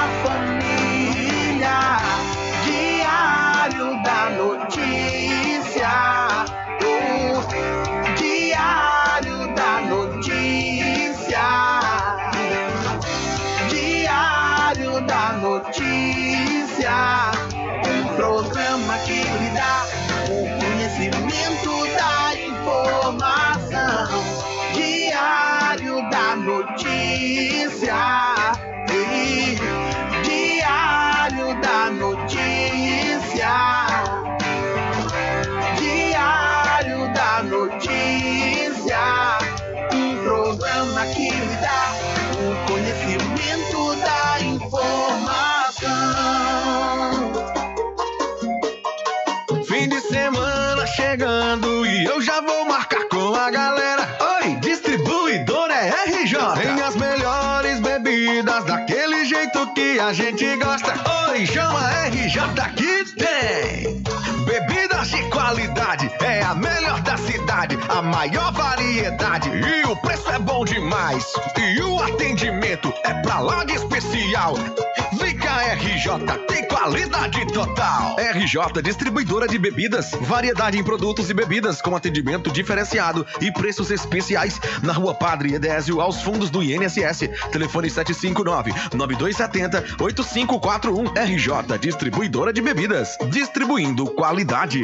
Notícia,
a gente gosta. Oi, chama RJ que tem. Bebidas de qualidade, é a melhor da cidade, a maior variedade e o é bom demais. E o atendimento é pra lá de especial. Cá, RJ, tem qualidade total. RJ, distribuidora de bebidas, variedade em produtos e bebidas com atendimento diferenciado e preços especiais na Rua Padre Edésio, aos fundos do INSS. Telefone 759-9270-8541. RJ, distribuidora de bebidas, distribuindo qualidade.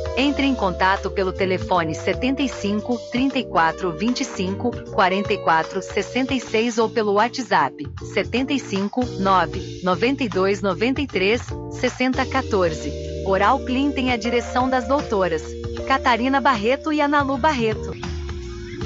Entre em contato pelo telefone 75 34 25 44 66 ou pelo WhatsApp 75 9 92 93 60 14. Oral Clean tem a direção das doutoras Catarina Barreto e Analu Barreto.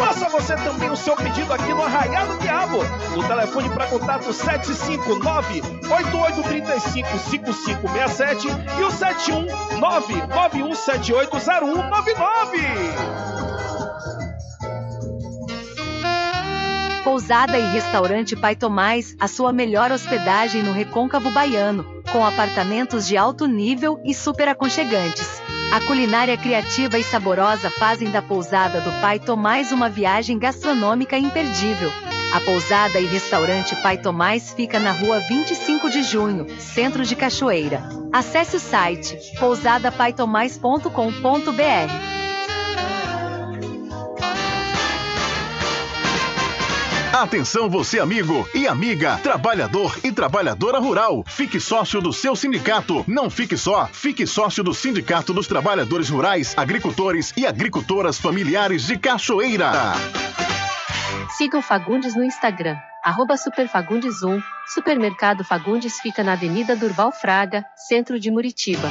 Faça você também o seu pedido aqui no Arraial do Diabo. No telefone para contato 759-8835-5567 e o 71991780199.
Pousada e Restaurante Pai Tomás, a sua melhor hospedagem no Recôncavo Baiano, com apartamentos de alto nível e super aconchegantes. A culinária criativa e saborosa fazem da pousada do Pai Tomás uma viagem gastronômica imperdível. A pousada e restaurante Pai Tomás fica na rua 25 de junho, centro de Cachoeira. Acesse o site pousadapaitomais.com.br.
Atenção você amigo e amiga, trabalhador e trabalhadora rural. Fique sócio do seu sindicato. Não fique só, fique sócio do Sindicato dos Trabalhadores Rurais, Agricultores e Agricultoras Familiares de Cachoeira.
Siga o Fagundes no Instagram, arroba superfagundes1. Supermercado Fagundes fica na Avenida Durval Fraga, centro de Muritiba.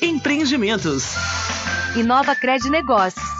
Empreendimentos.
Inova Cred Negócios.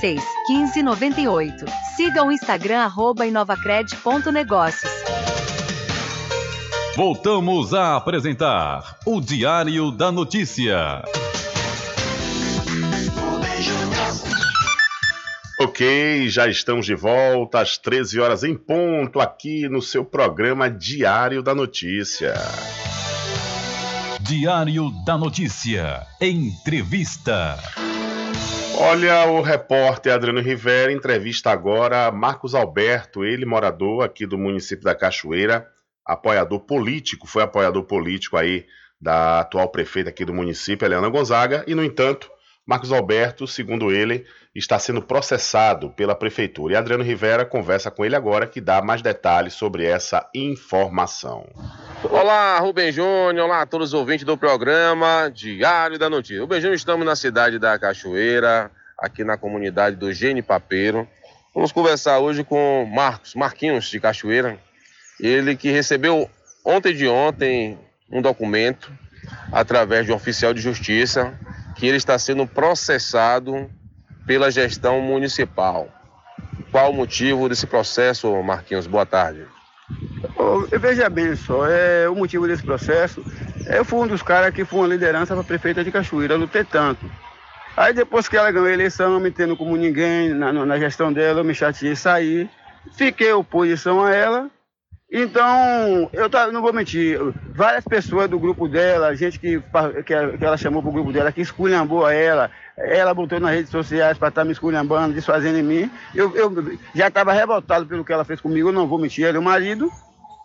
1598. Siga o Instagram arroba inovacred.negócios.
Voltamos a apresentar o Diário da Notícia.
Ok, já estamos de volta às 13 horas em ponto aqui no seu programa Diário da Notícia.
Diário da Notícia. Entrevista.
Olha, o repórter Adriano Rivera entrevista agora Marcos Alberto, ele morador aqui do município da Cachoeira, apoiador político, foi apoiador político aí da atual prefeita aqui do município, Helena Gonzaga, e no entanto, Marcos Alberto, segundo ele, está sendo processado pela prefeitura. E Adriano Rivera conversa com ele agora que dá mais detalhes sobre essa informação.
Olá, Rubem Júnior, olá a todos os ouvintes do programa Diário da Notícia. Rubem Júnior, estamos na cidade da Cachoeira, aqui na comunidade do Gene Papeiro. Vamos conversar hoje com Marcos, Marquinhos de Cachoeira, ele que recebeu ontem de ontem um documento através de um oficial de justiça que ele está sendo processado pela gestão municipal. Qual o motivo desse processo, Marquinhos? Boa tarde.
Oh, veja bem só, é, o motivo desse processo, eu fui um dos caras que foi uma liderança para prefeita de Cachoeira, lutei tanto. Aí depois que ela ganhou a eleição, me tendo como ninguém na, na gestão dela, eu me chateei sair, fiquei oposição a ela. Então, eu tá, não vou mentir, várias pessoas do grupo dela, gente que, que, que ela chamou pro grupo dela, que esculhambou a ela, ela botou nas redes sociais para estar tá me esculhambando, desfazendo em mim. Eu, eu já estava revoltado pelo que ela fez comigo, eu não vou mentir, ele é o marido.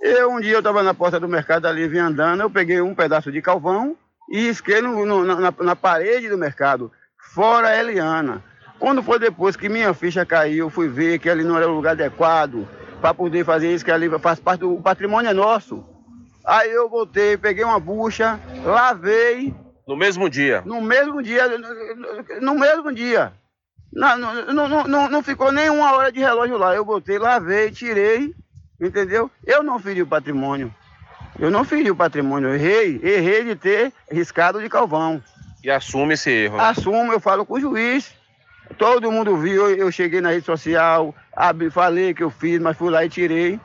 Eu, um dia eu estava na porta do Mercado ali, vim andando, eu peguei um pedaço de calvão e isquei no, no, na, na, parede do mercado, fora a Eliana. Quando foi depois que minha ficha caiu, fui ver que ali não era o lugar adequado para poder fazer isso, que ali faz parte do patrimônio é nosso. Aí eu voltei, peguei uma bucha, lavei.
No mesmo dia?
No mesmo dia, no mesmo dia. Não, não, não, não, não ficou nem uma hora de relógio lá. Eu botei, lavei, tirei, entendeu? Eu não feri o patrimônio. Eu não feri o patrimônio, eu errei, errei de ter riscado de calvão.
E assume esse erro?
Assumo, eu falo com o juiz. Todo mundo viu, eu cheguei na rede social, abri, falei que eu fiz, mas fui lá e tirei.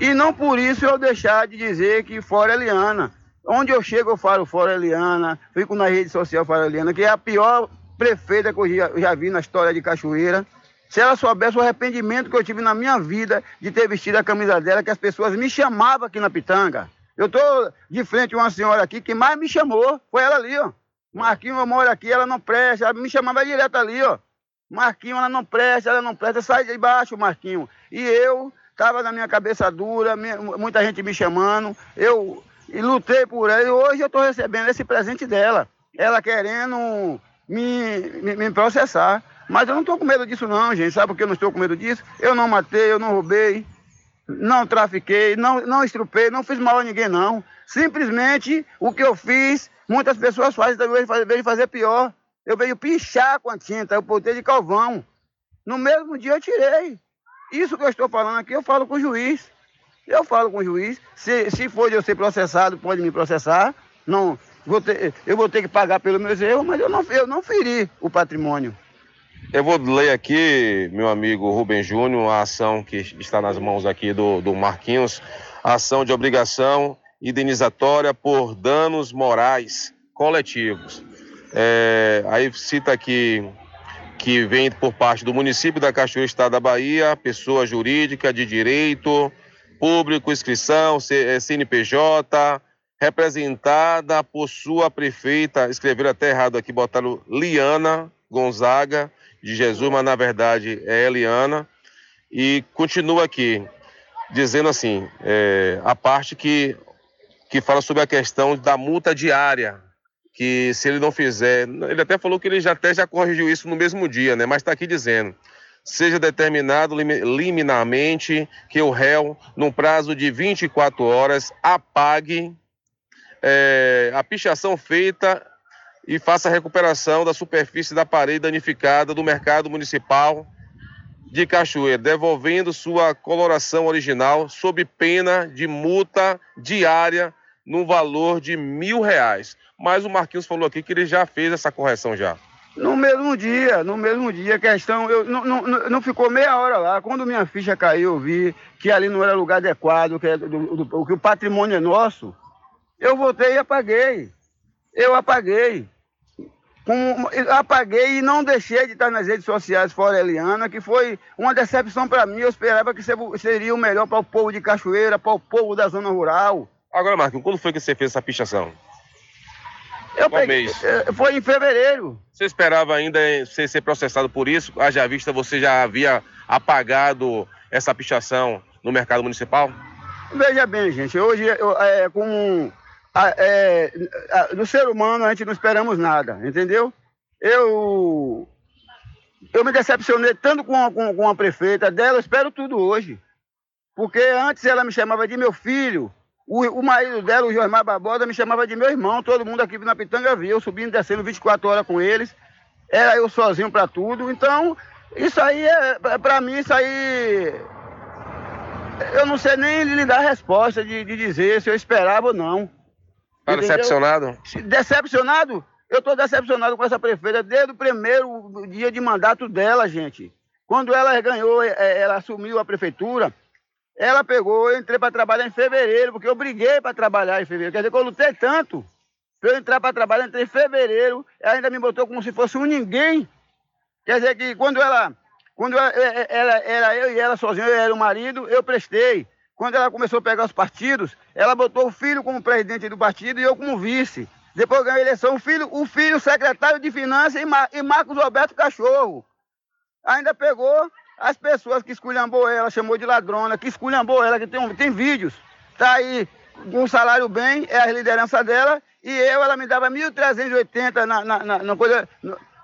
E não por isso eu deixar de dizer que fora Eliana. Onde eu chego eu falo fora Eliana, fico na rede social fora Eliana, que é a pior prefeita que eu já, já vi na história de Cachoeira. Se ela soubesse o arrependimento que eu tive na minha vida de ter vestido a camisa dela, que as pessoas me chamavam aqui na Pitanga. Eu tô de frente a uma senhora aqui que mais me chamou, foi ela ali, ó. Marquinhos, eu moro aqui, ela não presta, ela me chamava direto ali, ó. Marquinho, ela não presta, ela não presta, sai de baixo, Marquinho. E eu estava na minha cabeça dura, muita gente me chamando, eu lutei por ela e hoje eu estou recebendo esse presente dela. Ela querendo me, me, me processar. Mas eu não estou com medo disso não, gente. Sabe por que eu não estou com medo disso? Eu não matei, eu não roubei. não trafiquei, não, não estrupei, não fiz mal a ninguém, não. Simplesmente o que eu fiz, muitas pessoas fazem, talvez vejo fazer pior. Eu veio pichar com a tinta, eu botei de calvão. No mesmo dia eu tirei. Isso que eu estou falando aqui, eu falo com o juiz. Eu falo com o juiz. Se, se for de eu ser processado, pode me processar. Não, vou ter, eu vou ter que pagar pelos meus erros, mas eu não, eu não feri o patrimônio.
Eu vou ler aqui, meu amigo Rubem Júnior, a ação que está nas mãos aqui do, do Marquinhos, a ação de obrigação indenizatória por danos morais coletivos. É, aí cita aqui que vem por parte do município da Cachoeira, Estado da Bahia, pessoa jurídica de direito, público, inscrição, CNPJ, representada por sua prefeita, escreveram até errado aqui, botaram Liana Gonzaga de Jesus, mas na verdade é Eliana, e continua aqui, dizendo assim, é, a parte que, que fala sobre a questão da multa diária, que se ele não fizer, ele até falou que ele já até já corrigiu isso no mesmo dia, né? Mas está aqui dizendo, seja determinado liminarmente que o réu, num prazo de 24 horas, apague é, a pichação feita e faça a recuperação da superfície da parede danificada do mercado municipal de Cachoeira, devolvendo sua coloração original sob pena de multa diária no valor de mil reais. Mas o Marquinhos falou aqui que ele já fez essa correção já.
No mesmo dia, no mesmo dia, questão, eu, não, não, não ficou meia hora lá. Quando minha ficha caiu, eu vi que ali não era lugar adequado, que, é do, do, que o patrimônio é nosso. Eu voltei e apaguei. Eu apaguei. Com, apaguei e não deixei de estar nas redes sociais fora Eliana, que foi uma decepção para mim. Eu esperava que seria o melhor para o povo de Cachoeira, para o povo da zona rural.
Agora, Marquinhos, quando foi que você fez essa pichação?
Eu Qual peguei, mês? Eh, foi em fevereiro.
Você esperava ainda ser, ser processado por isso? Haja vista você já havia apagado essa pichação no mercado municipal?
Veja bem, gente, hoje eu, é, com é, do ser humano a gente não esperamos nada, entendeu? Eu eu me decepcionei tanto com a, com, com a prefeita dela, eu espero tudo hoje. Porque antes ela me chamava de meu filho, o, o marido dela, o Jormar Barbosa, me chamava de meu irmão, todo mundo aqui na Pitanga via, eu subindo e descendo 24 horas com eles, era eu sozinho para tudo, então isso aí, é, para mim, isso aí eu não sei nem lhe dar a resposta de, de dizer se eu esperava ou não.
Tá decepcionado?
Decepcionado? Eu estou decepcionado com essa prefeita desde o primeiro dia de mandato dela, gente. Quando ela ganhou, é, é, ela assumiu a prefeitura, ela pegou, eu entrei para trabalhar em fevereiro, porque eu briguei para trabalhar em fevereiro. Quer dizer que eu lutei tanto para eu entrar para trabalhar, entrei em fevereiro, ela ainda me botou como se fosse um ninguém. Quer dizer que quando ela, quando ela, é, ela, era eu e ela sozinho, eu era o marido, eu prestei. Quando ela começou a pegar os partidos, ela botou o filho como presidente do partido e eu como vice. Depois ganhou a eleição, o filho, o filho secretário de Finanças e, Mar, e Marcos Roberto Cachorro. Ainda pegou as pessoas que esculhambou ela, chamou de ladrona, que esculhambou ela, que tem, tem vídeos. Tá aí com um salário bem, é a liderança dela, e eu, ela me dava 1.380 na, na, na, na coisa.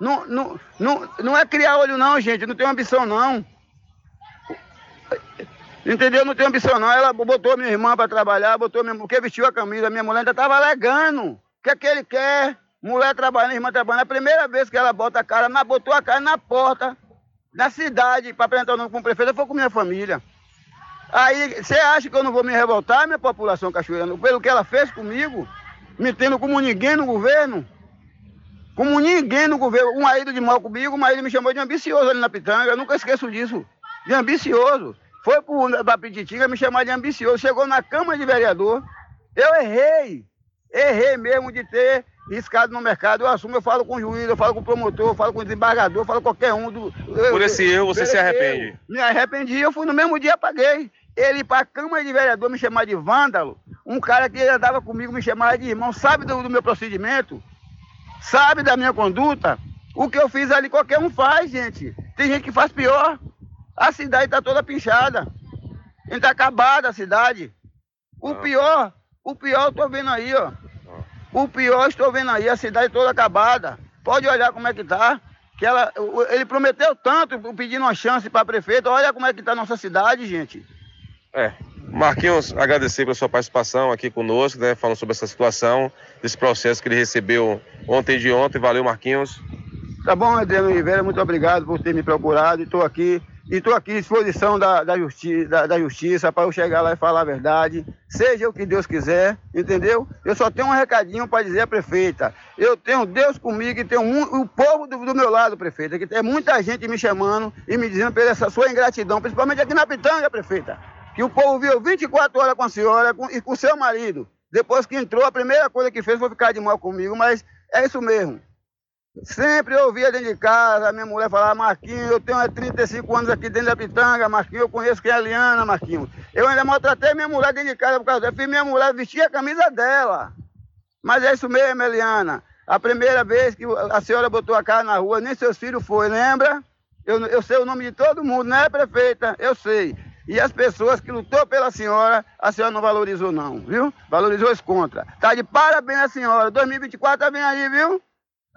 Não, não, não, não é criar olho, não, gente, não tem ambição, não. Entendeu? Não tem ambição não. Ela botou minha irmã para trabalhar, botou minha porque vestiu a camisa. Minha mulher ainda estava alegando. O que é que ele quer? Mulher trabalhando, irmã trabalhando. A primeira vez que ela bota a cara, na, botou a cara na porta da cidade para apresentar o nome como prefeito, foi com minha família. Aí, você acha que eu não vou me revoltar, minha população cachoeirana, pelo que ela fez comigo, me tendo como ninguém no governo? Como ninguém no governo. Um marido de mal comigo, um marido me chamou de ambicioso ali na pitanga. Eu nunca esqueço disso. De ambicioso. Foi para Pititinga me chamar de ambicioso. Chegou na Câmara de Vereador. Eu errei. Errei mesmo de ter riscado no mercado. Eu assumo, eu falo com o juiz, eu falo com o promotor, eu falo com o desembargador, eu falo com qualquer um. Do,
Por esse erro você se arrepende?
Eu, me arrependi, eu fui no mesmo dia, paguei. Ele para a Câmara de Vereador me chamar de vândalo, um cara que andava comigo me chamava de irmão, sabe do, do meu procedimento? Sabe da minha conduta? O que eu fiz ali qualquer um faz, gente. Tem gente que faz pior. A cidade está toda pinchada. Está acabada a cidade. O ah. pior, o pior eu estou vendo aí, ó. O pior estou vendo aí, a cidade toda acabada. Pode olhar como é que está. Que ela, ele prometeu tanto pedindo uma chance para a prefeita. Olha como é que está a nossa cidade, gente.
É. Marquinhos, agradecer pela sua participação aqui conosco, né? Falando sobre essa situação, desse processo que ele recebeu ontem de ontem. Valeu, Marquinhos.
Tá bom, Adriano Oliveira, muito obrigado por ter me procurado. Estou aqui e estou aqui à disposição da, da, justi da, da justiça para eu chegar lá e falar a verdade, seja o que Deus quiser, entendeu? Eu só tenho um recadinho para dizer à prefeita. Eu tenho Deus comigo e tenho um, o povo do, do, meu lado, prefeita, que tem muita gente me chamando e me dizendo pela essa sua ingratidão, principalmente aqui na Pitanga, prefeita, que o povo viu 24 horas com a senhora com, e com seu marido. Depois que entrou, a primeira coisa que fez foi ficar de mal comigo, mas é isso mesmo. Sempre eu ouvia dentro de casa, a minha mulher falava, Marquinhos, eu tenho 35 anos aqui dentro da Pitanga, Marquinhos, eu conheço quem é a Liana, Marquinhos. Eu ainda maltratei minha mulher dentro de casa por causa dela, fiz minha mulher vestir a camisa dela. Mas é isso mesmo, Eliana. A primeira vez que a senhora botou a cara na rua, nem seus filhos foi, lembra? Eu, eu sei o nome de todo mundo, né, prefeita? Eu sei. E as pessoas que lutou pela senhora, a senhora não valorizou não, viu? Valorizou os contra. Tá de parabéns a senhora. 2024 tá bem aí, viu?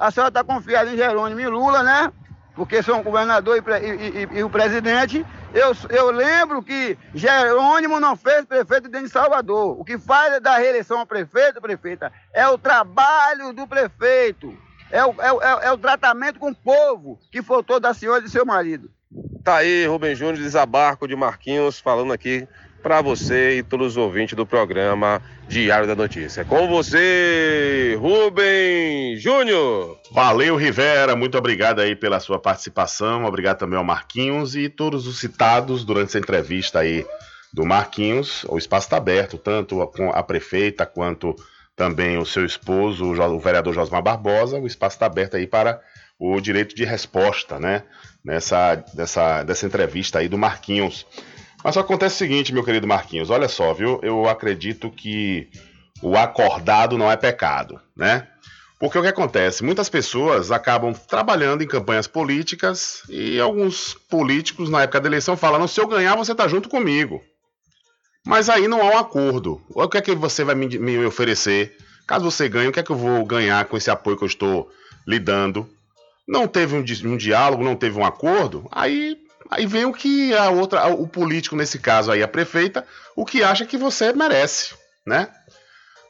A senhora está confiada em Jerônimo e Lula, né? Porque são o governador e, e, e, e, o presidente. Eu, eu lembro que Jerônimo não fez prefeito dentro de Salvador. O que faz da reeleição ao prefeito, prefeita, é o trabalho do prefeito. É o, é, o, é o tratamento com o povo que faltou da senhora e do seu marido.
Tá aí, Rubem Júnior, desabarco de Marquinhos, falando aqui para você e todos os ouvintes do programa Diário da Notícia. Com você, Rubem Júnior.
Valeu, Rivera. Muito obrigado aí pela sua participação. Obrigado também ao Marquinhos e todos os citados durante essa entrevista aí do Marquinhos. O espaço está aberto, tanto com a prefeita quanto também o seu esposo, o vereador Josmar Barbosa. O espaço está aberto aí para o direito de resposta, né? Nessa, dessa, dessa entrevista aí do Marquinhos. Mas acontece o seguinte, meu querido Marquinhos, olha só, viu? Eu acredito que o acordado não é pecado, né? Porque o que acontece? Muitas pessoas acabam trabalhando em campanhas políticas e alguns políticos na época da eleição falam: se eu ganhar, você tá junto comigo. Mas aí não há um acordo. O que é que você vai me, oferecer? Caso você ganhe, o que é que eu vou ganhar com esse apoio que eu estou lhe dando? Não teve um, um diálogo, não teve um acordo, aí Aí vem o que a outra, o político, nesse caso aí, a prefeita, o que acha que você merece, né?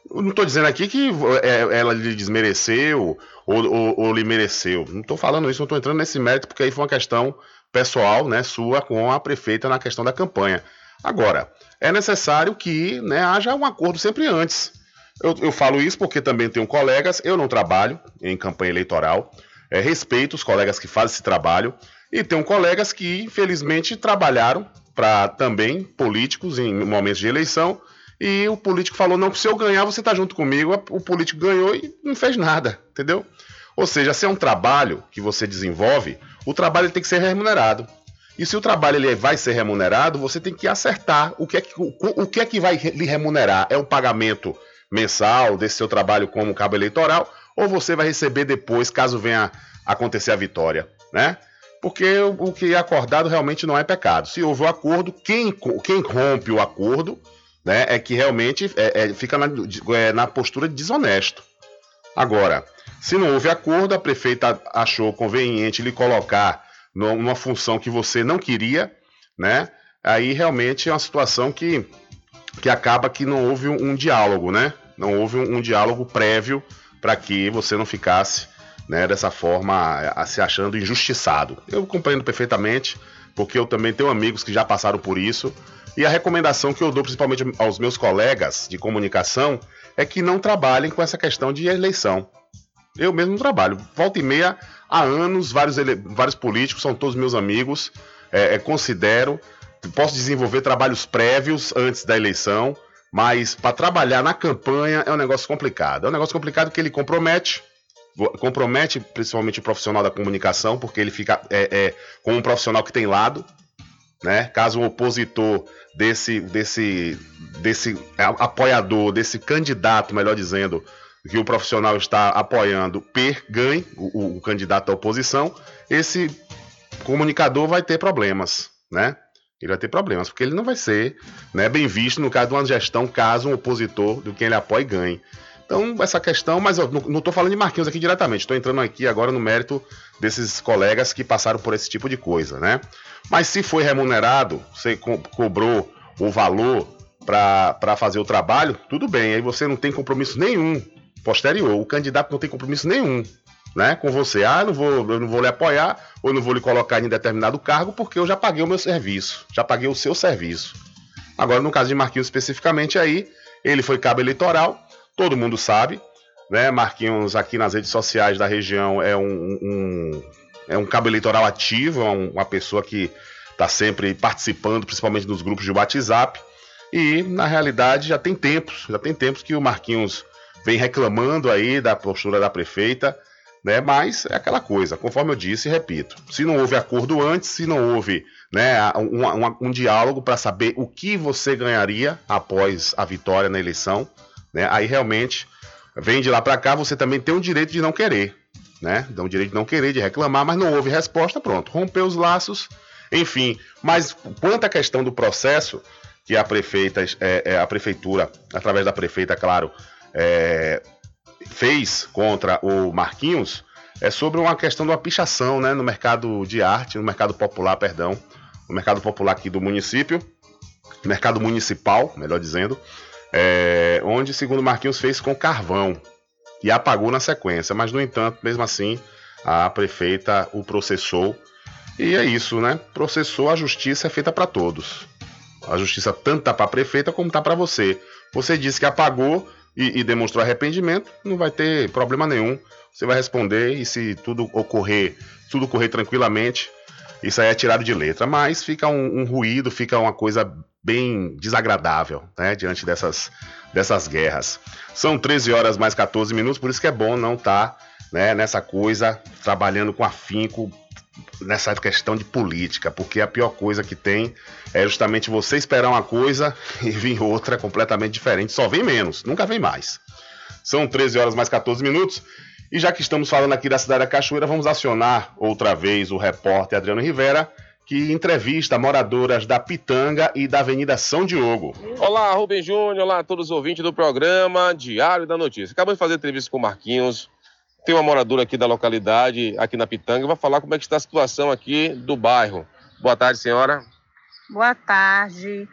Eu não estou dizendo aqui que é, ela lhe desmereceu ou, ou, ou lhe mereceu. Não estou falando isso, não estou entrando nesse mérito, porque aí foi uma questão pessoal, né, sua com a prefeita na questão da campanha. Agora, é necessário que né, haja um acordo sempre antes. Eu, eu, falo isso porque também tenho colegas, eu não trabalho em campanha eleitoral, é, respeito os colegas que fazem esse trabalho, e tenho colegas que, infelizmente, trabalharam para também políticos em momentos de eleição. E o político falou: não, se eu ganhar, você está junto comigo. O político ganhou e não fez nada, entendeu? Ou seja, se é um trabalho que você desenvolve, o trabalho tem que ser remunerado. E se o trabalho ele vai ser remunerado, você tem que acertar o que é que, o, o que, é que vai lhe remunerar. É o pagamento mensal desse seu trabalho como cabo eleitoral, ou você vai receber depois, caso venha acontecer a vitória, né? Porque o que é acordado realmente não é pecado. Se houve o um acordo, quem, quem rompe o acordo né, é que realmente é, é, fica na, é, na postura de desonesto. Agora, se não houve acordo, a prefeita achou conveniente lhe colocar numa função que você não queria, né? Aí realmente é uma situação que, que acaba que não houve um, um diálogo, né? Não houve um, um diálogo prévio para que você não ficasse né, dessa forma, a, se achando injustiçado. Eu compreendo perfeitamente, porque eu também tenho amigos que já passaram por isso. E a recomendação que eu dou principalmente aos meus colegas de comunicação é que não trabalhem com essa questão de eleição. Eu mesmo trabalho. Volta e meia, há anos, vários, ele... vários políticos são todos meus amigos. É, é, considero, posso desenvolver trabalhos prévios antes da eleição, mas para trabalhar na campanha é um negócio complicado. É um negócio complicado que ele compromete compromete principalmente o profissional da comunicação, porque ele fica é, é, com um profissional que tem lado, né? Caso o opositor desse, desse, desse apoiador, desse candidato, melhor dizendo, que o profissional está apoiando, per ganhe o, o candidato da oposição, esse comunicador vai ter problemas, né? Ele vai ter problemas, porque ele não vai ser né, bem visto no caso de uma gestão, caso um opositor do quem ele apoia ganhe. Então, essa questão, mas eu não estou falando de Marquinhos aqui diretamente, estou entrando aqui agora no mérito desses colegas que passaram por esse tipo de coisa, né? Mas se foi remunerado, você co cobrou o valor para fazer o trabalho, tudo bem, aí você não tem compromisso nenhum posterior. O candidato não tem compromisso nenhum né, com você. Ah, não vou, eu não vou lhe apoiar ou não vou lhe colocar em determinado cargo porque eu já paguei o meu serviço, já paguei o seu serviço. Agora, no caso de Marquinhos especificamente aí, ele foi cabo eleitoral, todo mundo sabe, né? Marquinhos aqui nas redes sociais da região é um, um é um cabo eleitoral ativo, é uma pessoa que está sempre participando, principalmente nos grupos de WhatsApp. E na realidade já tem tempos, já tem tempos que o Marquinhos vem reclamando aí da postura da prefeita, né? Mas é aquela coisa, conforme eu disse e repito, se não houve acordo antes, se não houve né, um, um, um diálogo para saber o que você ganharia após a vitória na eleição, né? Aí realmente vem de lá para cá, você também tem o direito de não querer, né? Tem o direito de não querer, de reclamar, mas não houve resposta, pronto, rompeu os laços, enfim. Mas quanto à questão do processo que a prefeita, é, é, a prefeitura, através da prefeita, claro, é, fez contra o Marquinhos é sobre uma questão de uma pichação né, no mercado de arte, no mercado popular, perdão, no mercado popular aqui do município, mercado municipal, melhor dizendo, é, onde, segundo Marquinhos, fez com carvão e apagou na sequência, mas no entanto, mesmo assim, a prefeita o processou e é isso, né? Processou, a justiça é feita para todos. A justiça tanto tá para a prefeita como tá para você. Você disse que apagou, e, e demonstrou arrependimento, não vai ter problema nenhum. Você vai responder e se tudo ocorrer, tudo correr tranquilamente, isso aí é tirado de letra. Mas fica um, um ruído, fica uma coisa bem desagradável, né, diante dessas, dessas guerras. São 13 horas mais 14 minutos, por isso que é bom não estar tá, né, nessa coisa, trabalhando com afinco, nessa questão de política, porque a pior coisa que tem é justamente você esperar uma coisa e vir outra completamente diferente. Só vem menos, nunca vem mais. São 13 horas mais 14 minutos. E já que estamos falando aqui da cidade da Cachoeira, vamos acionar outra vez o repórter Adriano Rivera, que entrevista moradoras da Pitanga e da Avenida São Diogo.
Olá, Rubem Júnior, olá a todos os ouvintes do programa Diário da Notícia. Acabamos de fazer entrevista com o Marquinhos, tem uma moradora aqui da localidade, aqui na Pitanga, vai falar como é que está a situação aqui do bairro. Boa tarde, senhora.
Boa tarde.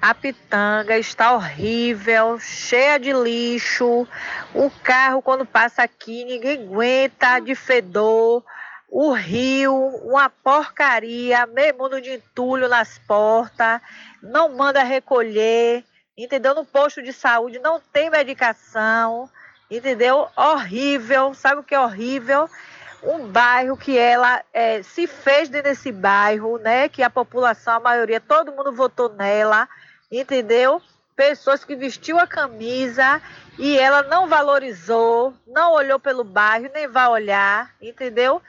A pitanga está horrível, cheia de lixo. O carro, quando passa aqui, ninguém aguenta de fedor. O rio, uma porcaria, meio mundo de entulho nas portas. Não manda recolher, entendeu? No posto de saúde não tem medicação entendeu? Horrível, sabe o que é horrível? Um bairro que ela é, se fez desse bairro, né? Que a população, a maioria, todo mundo votou nela, entendeu? Pessoas que vestiu a camisa e ela não valorizou, não olhou pelo bairro, nem vai olhar, entendeu?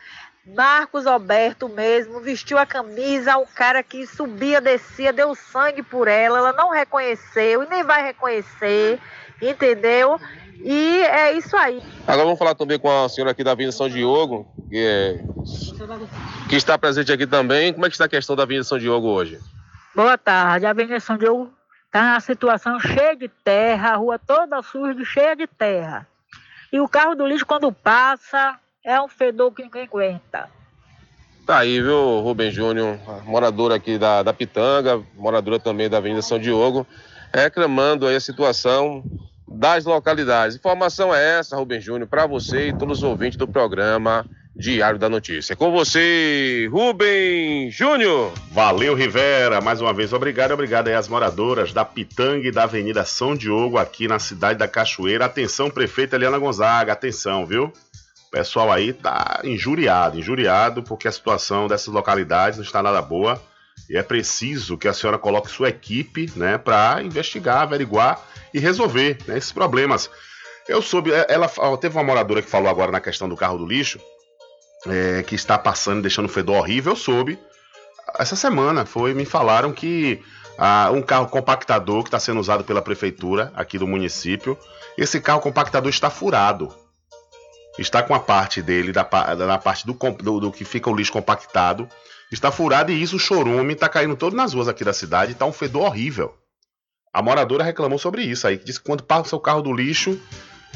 Marcos Alberto mesmo vestiu a camisa, um cara que subia, descia, deu sangue por ela, ela não reconheceu e nem vai reconhecer, entendeu? E é isso aí.
Agora vamos falar também com a senhora aqui da Avenida São Diogo, que, é... que está presente aqui também. Como é que está a questão da Avenida São Diogo hoje?
Boa tarde. A Avenida São Diogo está na situação cheia de terra, a rua toda suja, cheia de terra. E o carro do lixo, quando passa, é um fedor que ninguém aguenta.
Tá aí, viu, Rubem Júnior, moradora aqui da, da Pitanga, moradora também da Avenida São Diogo, reclamando aí a situação das localidades. Informação é essa, Rubem Júnior, para você e todos os ouvintes do programa Diário da Notícia. Com você, Rubem Júnior.
Valeu, Rivera. Mais uma vez, obrigado. Obrigado aí às moradoras da Pitanga e da Avenida São Diogo, aqui na cidade da Cachoeira. Atenção, prefeita Eliana Gonzaga. Atenção, viu? Pessoal aí tá injuriado, injuriado, porque a situação dessas localidades não está nada boa. E é preciso que a senhora coloque sua equipe, né, para investigar, averiguar e resolver né, esses problemas. Eu soube, é, ela teve uma moradora que falou agora na questão do carro do lixo, é, que está passando, deixando um fedor horrível. Eu soube essa semana, foi me falaram que ah, um carro compactador que está sendo usado pela prefeitura aqui do município, esse carro compactador está furado. Está com a parte dele, da, da parte do, do, do que fica o lixo compactado, está furado e isso, o chorume, está caindo todo nas ruas aqui da cidade, está um fedor horrível. A moradora reclamou sobre isso aí, que disse que quando passa o carro do lixo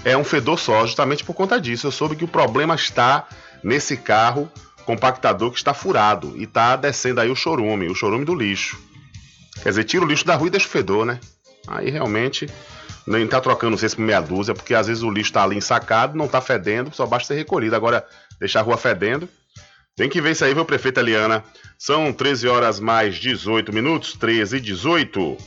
é um fedor só, justamente por conta disso. Eu soube que o problema está nesse carro compactador que está furado e está descendo aí o chorume, o chorume do lixo. Quer dizer, tira o lixo da rua e deixa o fedor, né? Aí realmente nem tá trocando cesta por meia dúzia, porque às vezes o lixo tá ali ensacado, não tá fedendo, só basta ser recolhido. Agora, deixar a rua fedendo. Tem que ver isso aí, viu, prefeita Eliana? São 13 horas mais 18 minutos, 13 e 18.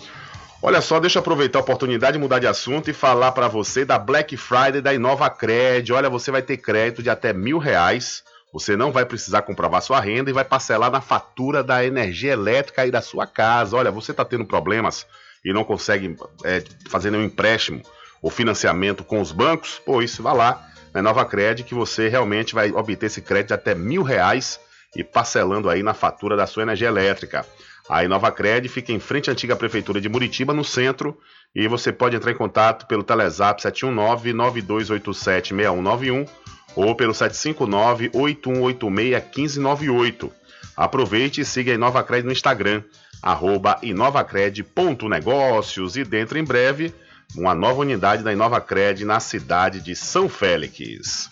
Olha só, deixa eu aproveitar a oportunidade de mudar de assunto e falar para você da Black Friday da Inova Cred. Olha, você vai ter crédito de até mil reais. Você não vai precisar comprovar sua renda e vai parcelar na fatura da energia elétrica aí da sua casa. Olha, você está tendo problemas e não consegue é, fazer nenhum empréstimo ou financiamento com os bancos? Pois vá lá na Nova Cred que você realmente vai obter esse crédito de até mil reais e parcelando aí na fatura da sua energia elétrica. A Inova Cred fica em frente à antiga prefeitura de Muritiba, no centro, e você pode entrar em contato pelo Telezap 719-9287-6191 ou pelo 759-8186-1598. Aproveite e siga a Inova Cred no Instagram, arroba inovacred.negócios e dentro em breve uma nova unidade da Inova Cred na cidade de São Félix.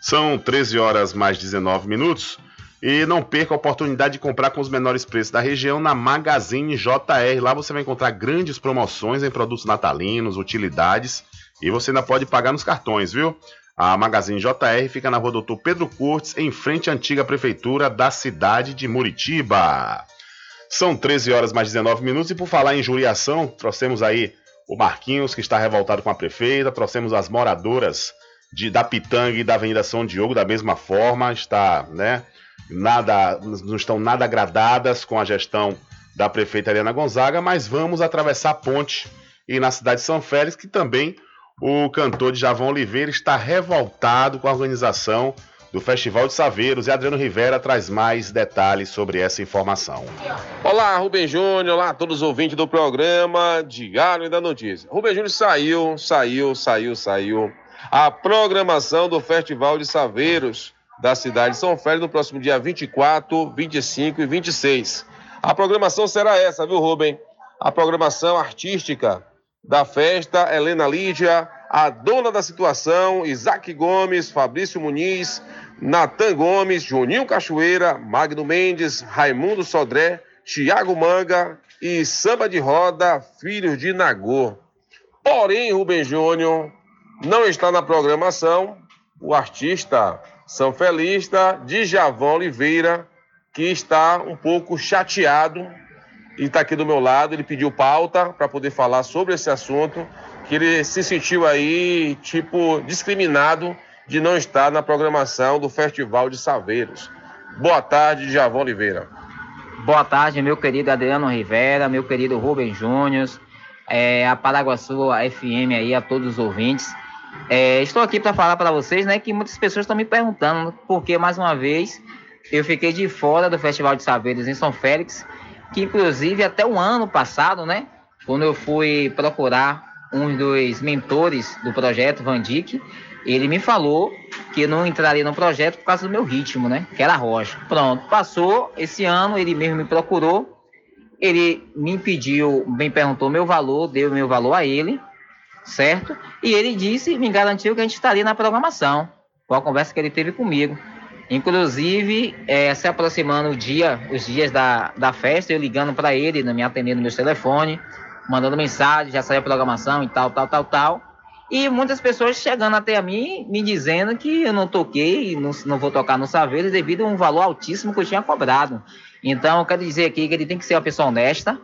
São 13 horas mais 19 minutos. E não perca a oportunidade de comprar com os menores preços da região na Magazine JR. Lá você vai encontrar grandes promoções em produtos natalinos, utilidades e você ainda pode pagar nos cartões, viu? A Magazine JR fica na rua Doutor Pedro Curtis, em frente à antiga prefeitura da cidade de Muritiba. São 13 horas mais 19 minutos e por falar em injuriação, trouxemos aí o Marquinhos, que está revoltado com a prefeita, trouxemos as moradoras de, da Pitanga e da Avenida São Diogo da mesma forma, está, né? nada, não estão nada agradadas com a gestão da prefeita Helena Gonzaga, mas vamos atravessar a ponte e na cidade de São Félix, que também o cantor de Javão Oliveira está revoltado com a organização do Festival de Saveiros e Adriano Rivera traz mais detalhes sobre essa informação.
Olá, Rubem Júnior, olá a todos os ouvintes do programa Diário da Notícia. Rubem Júnior saiu, saiu, saiu, saiu. A programação do Festival de Saveiros da cidade de São Félix no próximo dia 24, 25 e 26. A programação será essa, viu, Rubem? A programação artística da festa, Helena Lídia, a dona da situação, Isaac Gomes, Fabrício Muniz, Natan Gomes, Juninho Cachoeira, Magno Mendes, Raimundo Sodré, Tiago Manga e Samba de Roda, Filhos de Nagô. Porém, Rubem Júnior não está na programação o artista são Felista, de Javão Oliveira, que está um pouco chateado e está aqui do meu lado. Ele pediu pauta para poder falar sobre esse assunto, que ele se sentiu aí, tipo, discriminado de não estar na programação do Festival de Saveiros. Boa tarde, Javão Oliveira.
Boa tarde, meu querido Adriano Rivera, meu querido Rubem Júnior, é, a Paraguaçu a FM aí, a todos os ouvintes. É, estou aqui para falar para vocês, né, que muitas pessoas estão me perguntando porque mais uma vez eu fiquei de fora do Festival de Saberes em São Félix, que inclusive até o ano passado, né, quando eu fui procurar um dos mentores do projeto, Van Dijk, ele me falou que eu não entraria no projeto por causa do meu ritmo, né, que era rocha. Pronto, passou esse ano, ele mesmo me procurou, ele me pediu, me perguntou meu valor, deu meu valor a ele, certo? E ele disse, me garantiu que a gente estaria na programação, com a conversa que ele teve comigo. Inclusive, é, se aproximando o dia, os dias da, da festa, eu ligando para ele, me atendendo no meu telefone, mandando mensagem, já saiu a programação e tal, tal, tal, tal. E muitas pessoas chegando até a mim, me dizendo que eu não toquei, não, não vou tocar no Saveiros devido a um valor altíssimo que eu tinha cobrado. Então, eu quero dizer aqui que ele tem que ser uma pessoa honesta,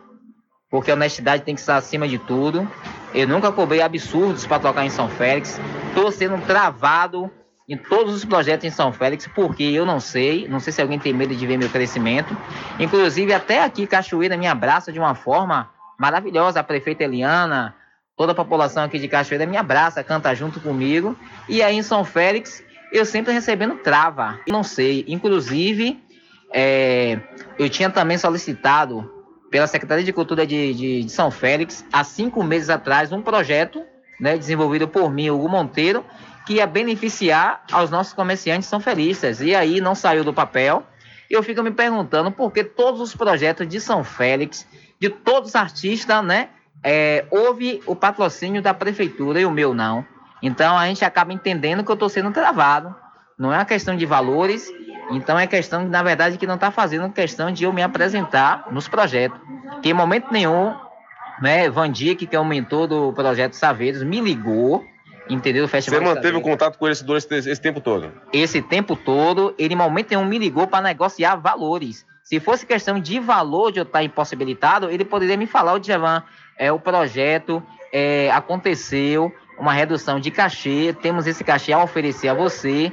porque a honestidade tem que estar acima de tudo. Eu nunca cobrei absurdos para tocar em São Félix. Estou sendo travado em todos os projetos em São Félix, porque eu não sei, não sei se alguém tem medo de ver meu crescimento. Inclusive, até aqui, Cachoeira me abraça de uma forma maravilhosa. A prefeita Eliana, toda a população aqui de Cachoeira me abraça, canta junto comigo. E aí em São Félix, eu sempre recebendo trava. Não sei, inclusive, é, eu tinha também solicitado pela Secretaria de Cultura de, de, de, São Félix, há cinco meses atrás, um projeto né, desenvolvido por mim, Hugo Monteiro, que ia beneficiar aos nossos comerciantes são felistas. E aí não saiu do papel. Eu fico me perguntando por que todos os projetos de São Félix, de todos os artistas, né, é, houve o patrocínio da prefeitura e o meu não. Então a gente acaba entendendo que eu estou sendo travado. Não é uma questão de valores, então é questão, na verdade, que não está fazendo questão de eu me apresentar nos projetos. que em momento nenhum, né, Van Dijk, que é o mentor do projeto Saveiros, me ligou, entendeu? O
Você
Festival de
manteve o contato com ele esse, esse, esse tempo todo?
esse tempo todo, ele em momento nenhum me ligou para negociar valores. Se fosse questão de valor de eu estar impossibilitado, ele poderia me falar, o Djavan, é, o projeto é, aconteceu, uma redução de cachê, temos esse cachê a oferecer a você,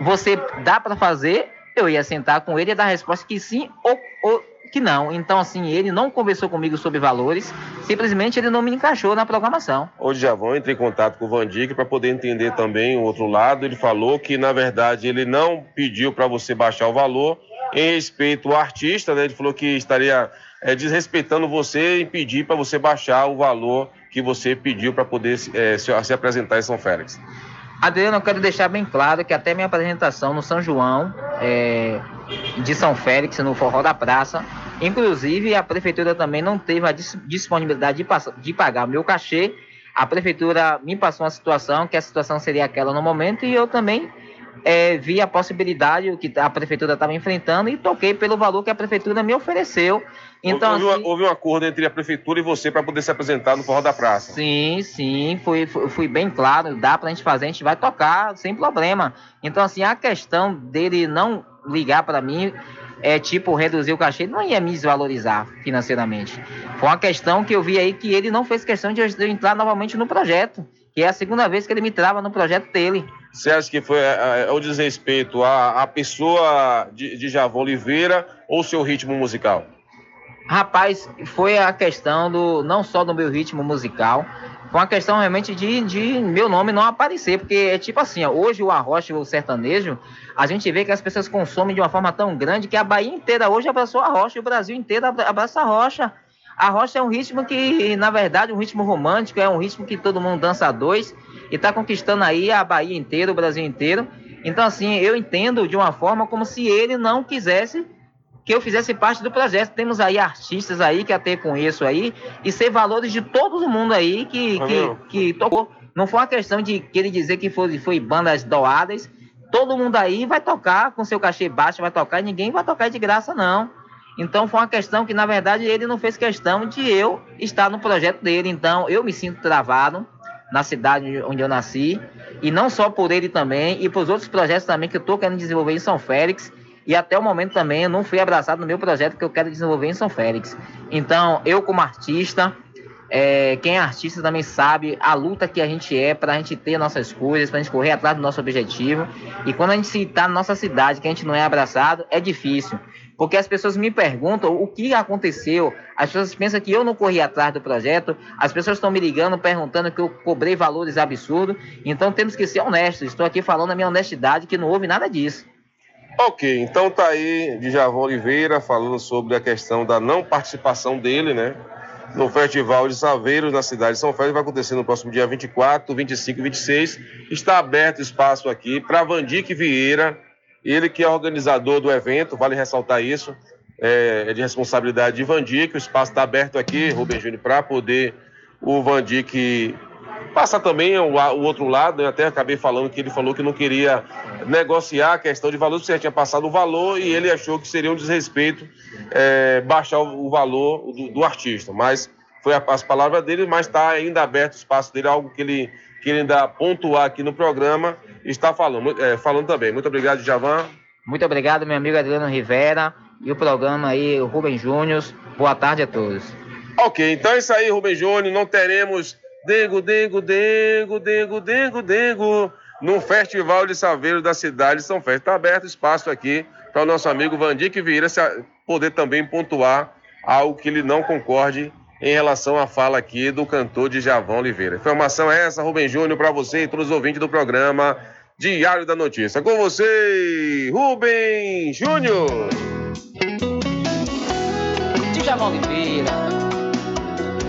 você dá para fazer? Eu ia sentar com ele e dar a resposta que sim ou, ou que não. Então, assim, ele não conversou comigo sobre valores, simplesmente ele não me encaixou na programação.
O Djavan entrei em contato com o Van Dijk para poder entender também o outro lado. Ele falou que, na verdade, ele não pediu para você baixar o valor em respeito ao artista, né? Ele falou que estaria é, desrespeitando você e pedir para você baixar o valor que você pediu para poder é, se, se apresentar em São Félix.
Adriano, eu quero deixar bem claro que até minha apresentação no São João é, de São Félix, no Forró da Praça, inclusive a prefeitura também não teve a dis- disponibilidade de, de pagar meu cachê. A prefeitura me passou uma situação, que a situação seria aquela no momento, e eu também é, vi a possibilidade, que a prefeitura estava enfrentando, e toquei pelo valor que a prefeitura me ofereceu. Então,
houve,
assim,
uma- houve um acordo entre a prefeitura e você para poder se apresentar no Forró da Praça.
Sim, sim, fui, fui, bem claro, dá pra gente fazer, a gente vai tocar sem problema. Então, assim, a questão dele não ligar pra mim é tipo reduzir o cachê, não ia me desvalorizar financeiramente. Foi uma questão que eu vi aí que ele não fez questão de eu entrar novamente no projeto, que é a segunda vez que ele me trava no projeto dele.
Você acha que foi é, é, o desrespeito à, à pessoa de, de Javon Oliveira ou seu ritmo musical?
Rapaz, foi a questão do não só do meu ritmo musical, foi uma questão realmente de, de meu nome não aparecer, porque é tipo assim, ó, hoje o arrocha e o sertanejo, a gente vê que as pessoas consomem de uma forma tão grande que a Bahia inteira hoje abraçou a rocha, o Brasil inteiro abra- abraça a rocha. A rocha é um ritmo que, na verdade, um ritmo romântico, é um ritmo que todo mundo dança a dois e tá conquistando aí a Bahia inteira, o Brasil inteiro. Então, assim, eu entendo de uma forma como se ele não quisesse que eu fizesse parte do projeto. Temos aí artistas aí que até conheço aí e sei valores de todo mundo aí que,
Valeu.
que, que tocou. Não foi uma questão de que ele dizer que foi, foi bandas doadas. Todo mundo aí vai tocar com seu cachê baixo, vai tocar e ninguém vai tocar de graça, não. Então foi uma questão que, na verdade, ele não fez questão de eu estar no projeto dele. Então eu me sinto travado na cidade onde eu nasci. E não só por ele também, e por outros projetos também que eu estou querendo desenvolver em São Félix. E até o momento também eu não fui abraçado no meu projeto que eu quero desenvolver em São Félix. Então, eu como artista, é, quem é artista também sabe a luta que a gente é para a gente ter nossas coisas, para a gente correr atrás do nosso objetivo. E quando a gente está na nossa cidade, que a gente não é abraçado, é difícil. Porque as pessoas me perguntam o que aconteceu. As pessoas pensam que eu não corri atrás do projeto. As pessoas estão me ligando, perguntando que eu cobrei valores absurdos. Então temos que ser honestos. Estou aqui falando a minha honestidade, que não houve nada disso.
Ok, então tá aí Djavan Oliveira falando sobre a questão da não participação dele, né? No Festival de Saveiros na cidade de São Félix, vai acontecer no próximo dia 24, 25 e 26. Está aberto espaço aqui para Vandique Vieira, ele que é organizador do evento, vale ressaltar isso, é, é de responsabilidade de Vandique. O espaço está aberto aqui, Rubem Júnior, para poder o Vandique passar também o, o outro lado, eu até acabei falando que ele falou que não queria negociar a questão de valor, você já tinha passado o valor e ele achou que seria um desrespeito é, baixar o, o valor do, do artista, mas foi a- as palavras dele, mas está ainda aberto o espaço dele, algo que ele, que ele ainda pontuar aqui no programa, está falando, é, falando também. Muito obrigado, Javan.
Muito obrigado, meu amigo Adriano Rivera e o programa aí, o Rubem Júnior. Boa tarde a todos.
Ok, então é isso aí, Rubem Júnior. Não teremos Dengo, Dengo, Dengo, Dengo, Dengo, Dengo no Festival de Saveiro da cidade de São Félix. Está aberto espaço aqui para o nosso amigo Vandique Vieira poder também pontuar algo que ele não concorde em relação à fala aqui do cantor de Javão Oliveira. Informação é essa, Rubem Júnior, para você e todos os ouvintes do programa Diário da Notícia. Com você, Rubem Júnior.
Djalma Oliveira.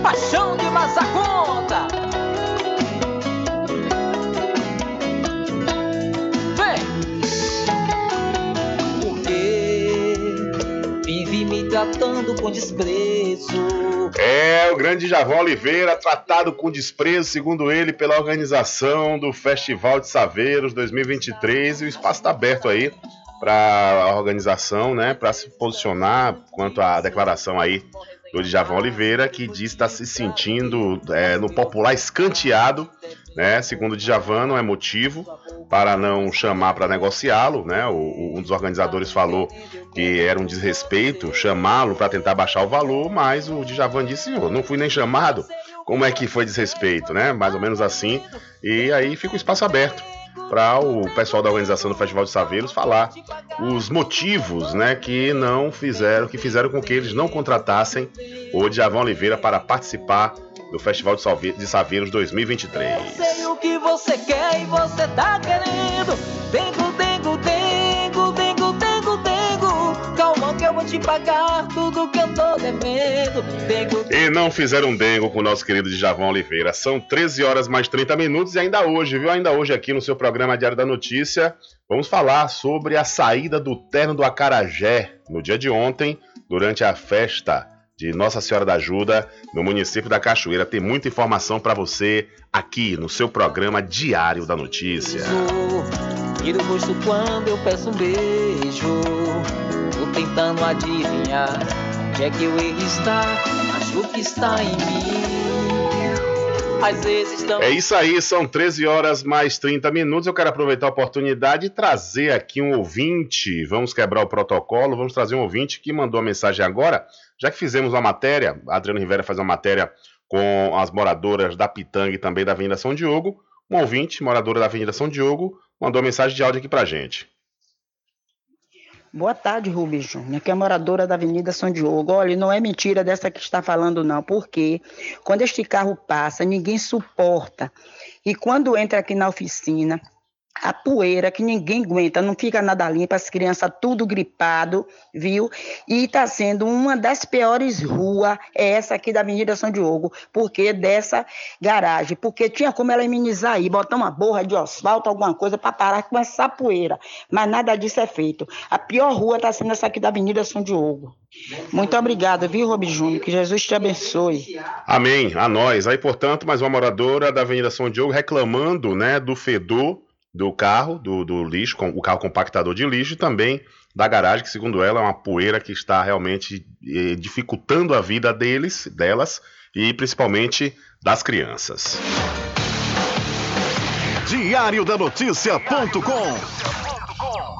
Paixão de Massaconta. Vem! Tratando com desprezo.
É, o grande Javão Oliveira, tratado com desprezo, segundo ele, pela organização do Festival de Saveiros 2023. E o espaço está aberto aí para a organização, né, para se posicionar quanto à declaração aí do Djavan Oliveira, que diz estar se sentindo é, no popular escanteado, né? Segundo o Djavan, não é motivo para não chamar para negociá-lo, né? O, o, um dos organizadores falou que era um desrespeito chamá-lo para tentar baixar o valor, mas o Djavan disse, não fui nem chamado, como é que foi desrespeito, né? Mais ou menos assim, e aí fica o espaço aberto para o pessoal da organização do Festival de Saveiros falar os motivos, né, que não fizeram, que fizeram com que eles não contratassem o Djavan Oliveira para participar do Festival de Salve- de Saveiros 2023.
Sei o que você quer e você tá querendo. Calma que eu vou te pagar tudo que eu tô devendo.
E não fizeram dengo com o nosso querido Djavan Oliveira. São 13 horas mais 30 minutos e ainda hoje, viu? Ainda hoje aqui no seu programa Diário da Notícia, vamos falar sobre a saída do terno do Acarajé no dia de ontem, durante a festa de Nossa Senhora da Ajuda no município da Cachoeira. Tem muita informação para você aqui no seu programa Diário da Notícia.
Vira o rosto quando eu peço um beijo. Tô tentando adivinhar onde é que o erro está. Acho que está em mim. Às vezes tão
É isso aí, são 13 horas mais 30 minutos. Eu quero aproveitar a oportunidade e trazer aqui um ouvinte. Vamos quebrar o protocolo, vamos trazer um ouvinte que mandou a mensagem agora. Já que fizemos uma matéria, a Adriano Rivera faz uma matéria com as moradoras da Pitanga e também da Avenida São Diogo. Um ouvinte, moradora da Avenida São Diogo, mandou uma mensagem de áudio aqui pra gente.
Boa tarde, Rubens Júnior, que é moradora da Avenida São Diogo. Olha, não é mentira dessa que está falando, não, porque quando este carro passa, ninguém suporta. E quando entra aqui na oficina, a poeira que ninguém aguenta, não fica nada limpa, as crianças tudo gripado, viu? E está sendo uma das piores ruas, é essa aqui da Avenida São Diogo, porque dessa garagem, porque tinha como ela imunizar aí, botar uma borra de asfalto, alguma coisa para parar com essa poeira, mas nada disso é feito. A pior rua está sendo essa aqui da Avenida São Diogo. Muito obrigada, viu, Rob Júnior? Que Jesus te abençoe.
Amém, a nós. Aí, portanto, mais uma moradora da Avenida São Diogo reclamando, né, do fedor do carro, do, do lixo, com, o carro compactador de lixo e também da garagem, que segundo ela é uma poeira que está realmente eh, dificultando a vida deles, delas e principalmente das crianças.
Diário da Notícia.com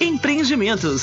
Empreendimentos.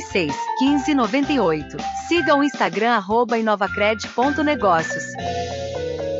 86 15 98. Siga o Instagram arroba inovacred.negócios.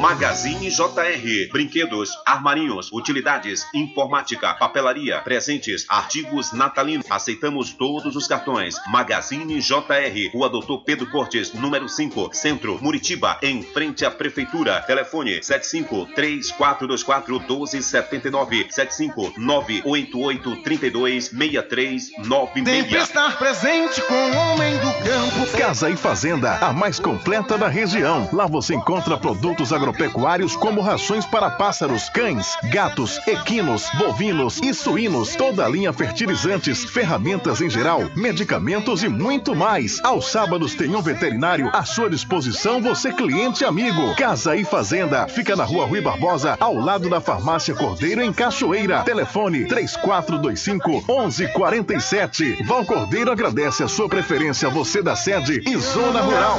Magazine JR. Brinquedos, armarinhos, utilidades, informática, papelaria, presentes, artigos natalinos. Aceitamos todos os cartões. Magazine JR. Rua Doutor Pedro Cortes, número 5, Centro, Muritiba, em frente à Prefeitura. Telefone 75 3424 1279 75 988 32 6396.
Sempre estar presente com o homem do campo.
Casa e Fazenda, a mais completa da região. Lá você encontra produtos agropecuários como rações para pássaros, cães, gatos, equinos, bovinos e suínos, toda a linha fertilizantes, ferramentas em geral, medicamentos e muito mais. Aos sábados tem um veterinário à sua disposição, você cliente amigo. Casa e Fazenda, fica na rua Rui Barbosa, ao lado da farmácia Cordeiro em Cachoeira. Telefone 3425 1147. Val Cordeiro agradece a sua preferência, você da sede e zona rural.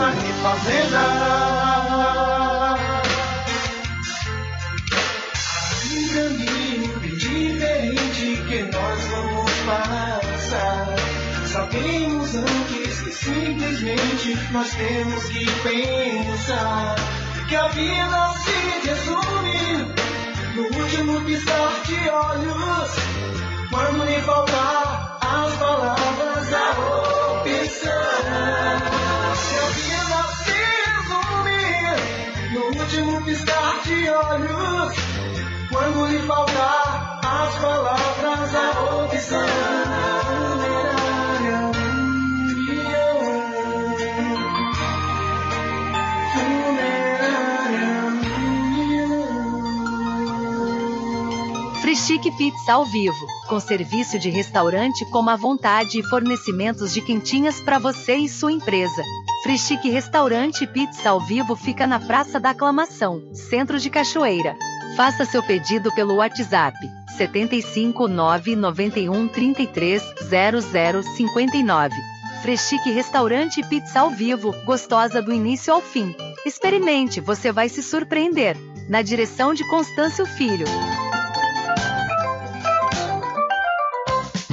Caminho bem diferente que nós vamos passar. Sabemos antes que simplesmente nós temos que pensar que a vida se resume no último piscar de olhos. Quando lhe faltar as palavras, a opção. Que a vida se resume no último piscar de olhos. Quando lhe faltar as palavras, a opção.
Frischique Pizza ao vivo, com serviço de restaurante como à vontade e fornecimentos de quentinhas para você e sua empresa. Frischique Restaurante Pizza ao vivo fica na Praça da Aclamação, Centro de Cachoeira. Faça seu pedido pelo WhatsApp 75 991 33 00 59. Freschique Restaurante e Pizza ao vivo, gostosa do início ao fim. Experimente, você vai se surpreender. Na direção de Constâncio Filho.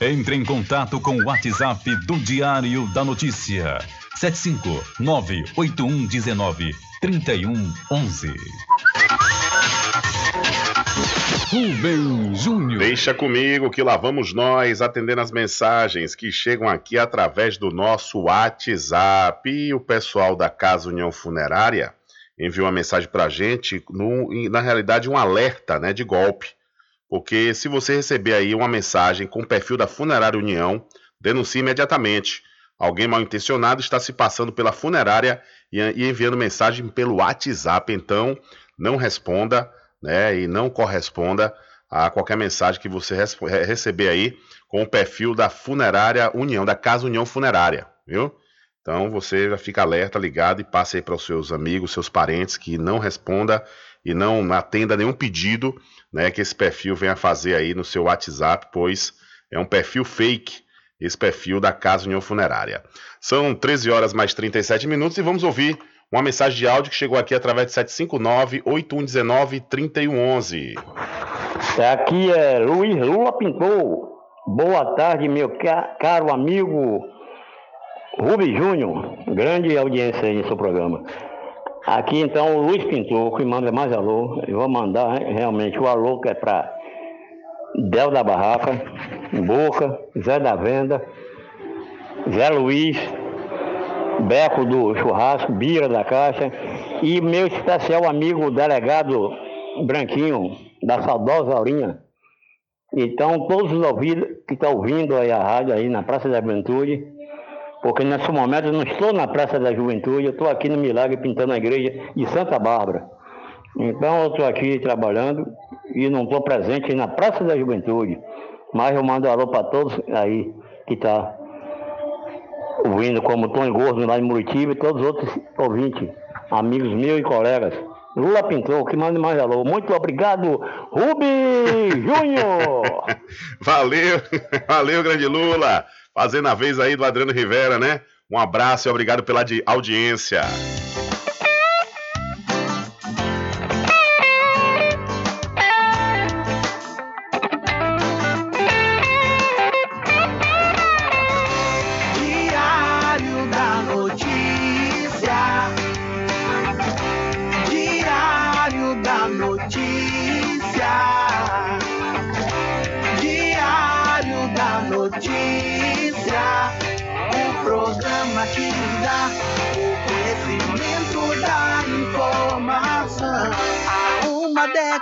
Entre em contato com o WhatsApp do Diário da Notícia. 759-8119-3111. Rubem Júnior.
Deixa comigo que lá vamos nós atendendo as mensagens que chegam aqui através do nosso WhatsApp. E o pessoal da Casa União Funerária enviou uma mensagem pra gente, no, na realidade um alerta né, de golpe. Porque se você receber aí uma mensagem com o perfil da Funerária União, denuncie imediatamente. Alguém mal intencionado está se passando pela funerária e, enviando mensagem pelo WhatsApp. Então, não responda né, e não corresponda a qualquer mensagem que você receber aí com o perfil da Funerária União, da Casa União Funerária, viu? Então você já fica alerta, ligado e passe aí para os seus amigos, seus parentes que não responda e não atenda nenhum pedido né, que esse perfil venha fazer aí no seu WhatsApp, pois é um perfil fake, esse perfil da Casa União Funerária. São 13 horas mais 37 minutos e vamos ouvir uma mensagem de áudio que chegou aqui através de 759-8119-3111.
Aqui é Luiz Lula Pintor. Boa tarde, meu ca- caro amigo Rubem Júnior. Grande audiência aí no seu programa. Aqui então o Luiz Pintor, que manda mais alô. Eu vou mandar realmente o alô que é para Del da Barraca, Boca, Zé da Venda, Zé Luiz, Beco do Churrasco, Bira da Caixa e meu especial amigo delegado Branquinho, da saudosa linha Então, todos os ouvidos que estão ouvindo aí a rádio aí na Praça da Juventude, porque nesse momento eu não estou na Praça da Juventude, eu estou aqui no Milagre pintando a igreja de Santa Bárbara. Então eu estou aqui trabalhando e não estou presente na Praça da Juventude. Mas eu mando um alô para todos aí que estão ouvindo, como Tony Gordo lá em Muritiba e todos os outros ouvintes, amigos meus e colegas. Lula Pintou, que manda mais alô. Muito obrigado, Rubi Júnior!
Valeu, valeu, grande Lula. Fazendo a vez aí do Adriano Rivera, né? Um abraço e obrigado pela di- audiência.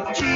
da Notícia,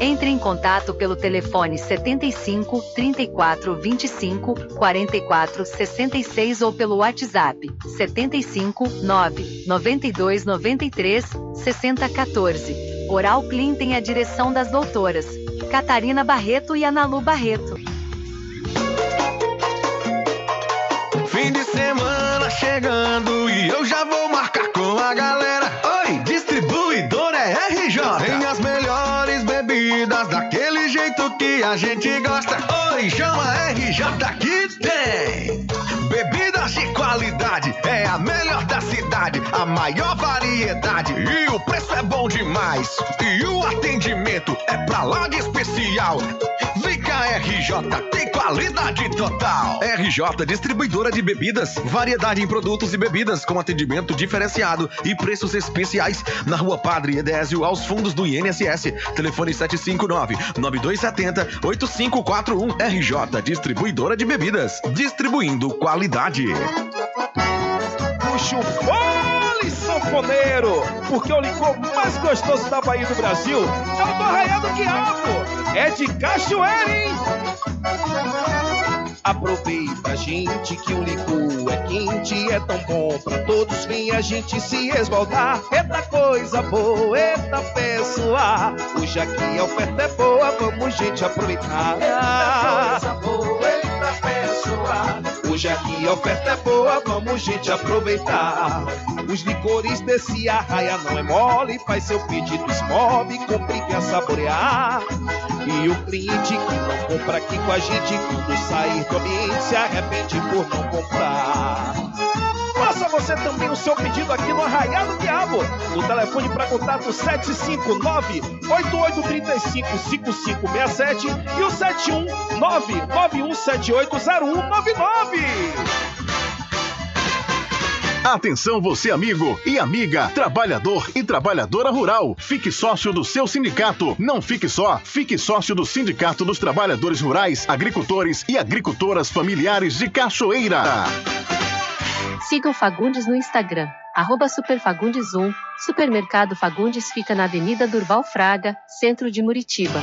Entre em contato pelo telefone 75 34 25 44 66 ou pelo WhatsApp 75 9 92 93 60 14. Oral Clean tem a direção das doutoras Catarina Barreto e Analu Barreto.
Fim de semana chegando e eu já vou marcar com a galera. A gente gosta. Oi, chama RJ que tem. Bebidas de qualidade, é a melhor da cidade, a maior variedade e o é bom demais. E o atendimento é pra lá de especial. Cá, RJ, tem qualidade total. RJ, distribuidora de bebidas, variedade em produtos e bebidas com atendimento diferenciado e preços especiais na Rua Padre Edésio, aos fundos do INSS. Telefone 759-9270-8541. RJ, distribuidora de bebidas, distribuindo qualidade.
Puxa o fole, sanfoneiro, porque o licor mais gostoso da Bahia do Brasil é o do Arraial do Quiabo. É de cachoeira, hein? Aproveita, gente, que o licor é quente, é tão bom pra todos. Vem a gente se esbaldar. Eita coisa boa, eita pessoa. Hoje aqui a oferta é boa, vamos, gente, aproveitar. Eita coisa boa, eita pessoa. Hoje aqui a oferta é boa, vamos gente aproveitar. Os licores desse arraia não é mole, faz seu pedido esmove, compre e saborear. E o cliente que não compra aqui com a gente, quando sair do ambiente, se arrepende por não comprar. Faça você também o seu pedido aqui no Arraial do Diabo. No telefone para contato 759-8835-5567 e o 719-9178-0199.
Atenção você amigo e amiga, trabalhador e trabalhadora rural. Fique sócio do seu sindicato. Não fique só, fique sócio do Sindicato dos Trabalhadores Rurais, Agricultores e Agricultoras Familiares de Cachoeira.
Siga o Fagundes no Instagram, arroba superfagundes1. Supermercado Fagundes fica na Avenida Durval Fraga, centro de Muritiba.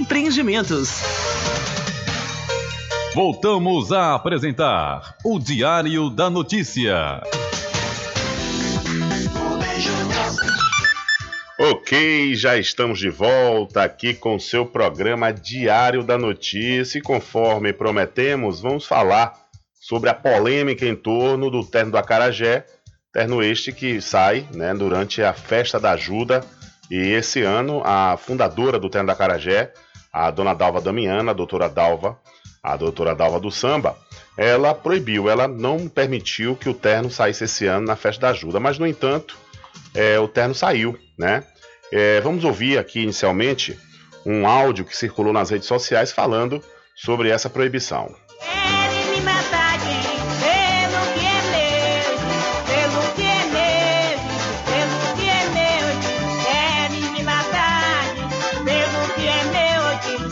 Empreendimentos.
Voltamos a apresentar o Diário da Notícia.
Ok, já estamos de volta aqui com o seu programa Diário da Notícia e conforme prometemos, vamos falar sobre a polêmica em torno do terno do Acarajé, terno este que sai né, durante a Festa da Ajuda e esse ano a fundadora do terno do Acarajé, a dona Dalva Damiana, a doutora Dalva, a doutora Dalva do Samba, ela proibiu, ela não permitiu que o terno saísse esse ano na Festa da Ajuda, mas no entanto, é, o terno saiu, né? É, vamos ouvir aqui inicialmente um áudio que circulou nas redes sociais falando sobre essa proibição.
me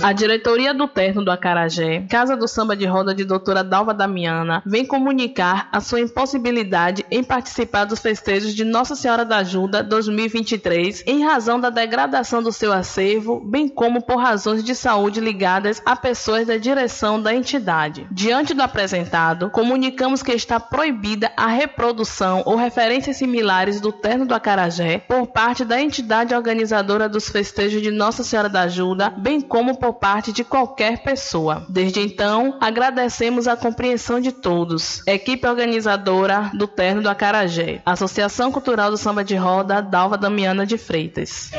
A diretoria do Terno do Acarajé, Casa do Samba de Roda de Doutora Dalva Damiana, vem comunicar a sua impossibilidade em participar dos festejos de Nossa Senhora da Ajuda 2023 em razão da degradação do seu acervo, bem como por razões de saúde ligadas a pessoas da direção da entidade. Diante do apresentado, comunicamos que está proibida a reprodução ou referências similares do Terno do Acarajé por parte da entidade organizadora dos festejos de Nossa Senhora da Ajuda, bem como por parte de qualquer pessoa. Desde então, agradecemos a compreensão de todos. Equipe organizadora do Terno do Acarajé, Associação Cultural do Samba de Roda, Dalva Damiana de Freitas.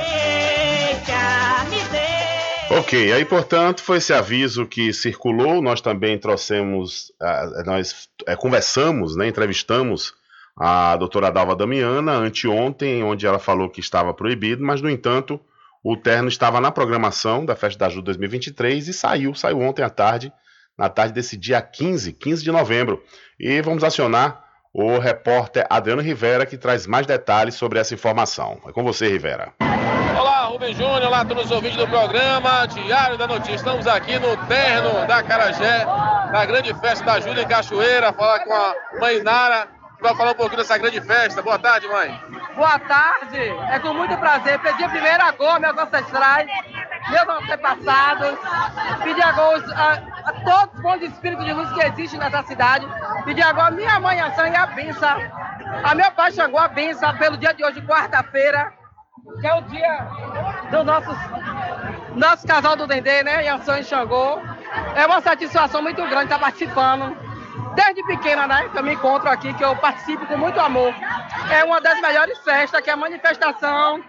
Ok, aí portanto foi esse aviso que circulou. Nós também trouxemos, ah, nós eh, conversamos, né, entrevistamos a doutora Dalva Damiana anteontem, onde ela falou que estava proibido, mas no entanto o terno estava na programação da Festa da Ajuda 2023 e saiu, saiu ontem à tarde, na tarde desse dia 15, 15 de novembro. E vamos acionar o repórter Adriano Rivera, que traz mais detalhes sobre essa informação. É com você, Rivera.
Olá, Rubem Júnior, olá todos os ouvintes do programa Diário da Notícia. Estamos aqui no terno da Carajé, na grande festa da Ajuda em Cachoeira, falar com a mãe Nara, que vai falar um pouquinho dessa grande festa. Boa tarde, mãe.
Boa tarde, é com muito prazer. Pedi primeiro a gol, meus ancestrais, meus antepassados. Pedi a gol a, a todos os bons espíritos de luz que existem nessa cidade. Pedi agora a minha mãe, a sangue, a benção. A meu pai chegou a benção pelo dia de hoje, quarta-feira, que é o dia do nosso, nosso casal do Dendê, né? Yansan e Xangô. É uma satisfação muito grande estar participando. Desde pequena, né? Que eu me encontro aqui, que eu participo com muito amor. É uma das melhores festas, que é a manifestação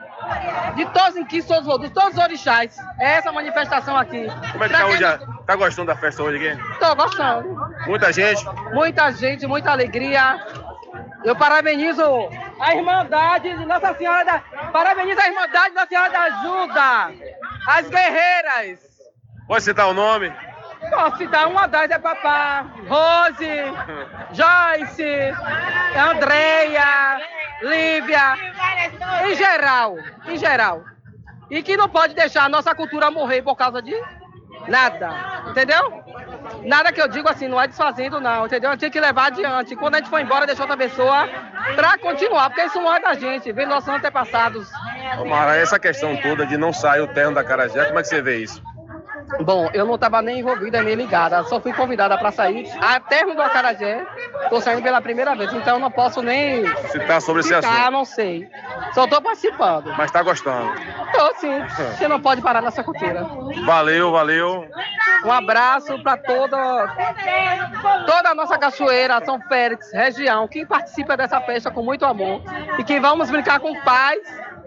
de todos em que todos, de todos os orixás. É essa manifestação aqui.
Como é que tá hoje? a- Tá gostando da festa hoje aqui?
Tô gostando.
Muita gente?
Muita gente, muita alegria. Eu parabenizo a Irmandade de Nossa Senhora da. Parabenizo a Irmandade de Nossa Senhora da Ajuda. As guerreiras.
Pode citar o nome?
Posso citar uma das é Papá, Rose, Joyce, Andreia, Lívia, em geral, em geral. E que não pode deixar a nossa cultura morrer por causa de nada, entendeu? Nada que eu digo assim, não é desfazendo, não, entendeu? A gente tem que levar adiante. Quando a gente for embora, deixar outra pessoa pra continuar, porque isso não é da gente, vem nossos antepassados.
Mara, essa questão toda de não sair o terno da Carajé, como é que você vê isso?
Bom, eu não estava nem envolvida nem ligada, só fui convidada para sair. A termo do Acarajé, estou saindo pela primeira vez, então eu não posso nem
Citar sobre esse
citar,
assunto.
não sei. Só estou participando.
Mas tá gostando.
Tô sim, você não pode parar nessa cultura.
Valeu, valeu.
Um abraço para toda, toda a nossa cachoeira, São Félix, região, que participa dessa festa com muito amor e que vamos brincar com paz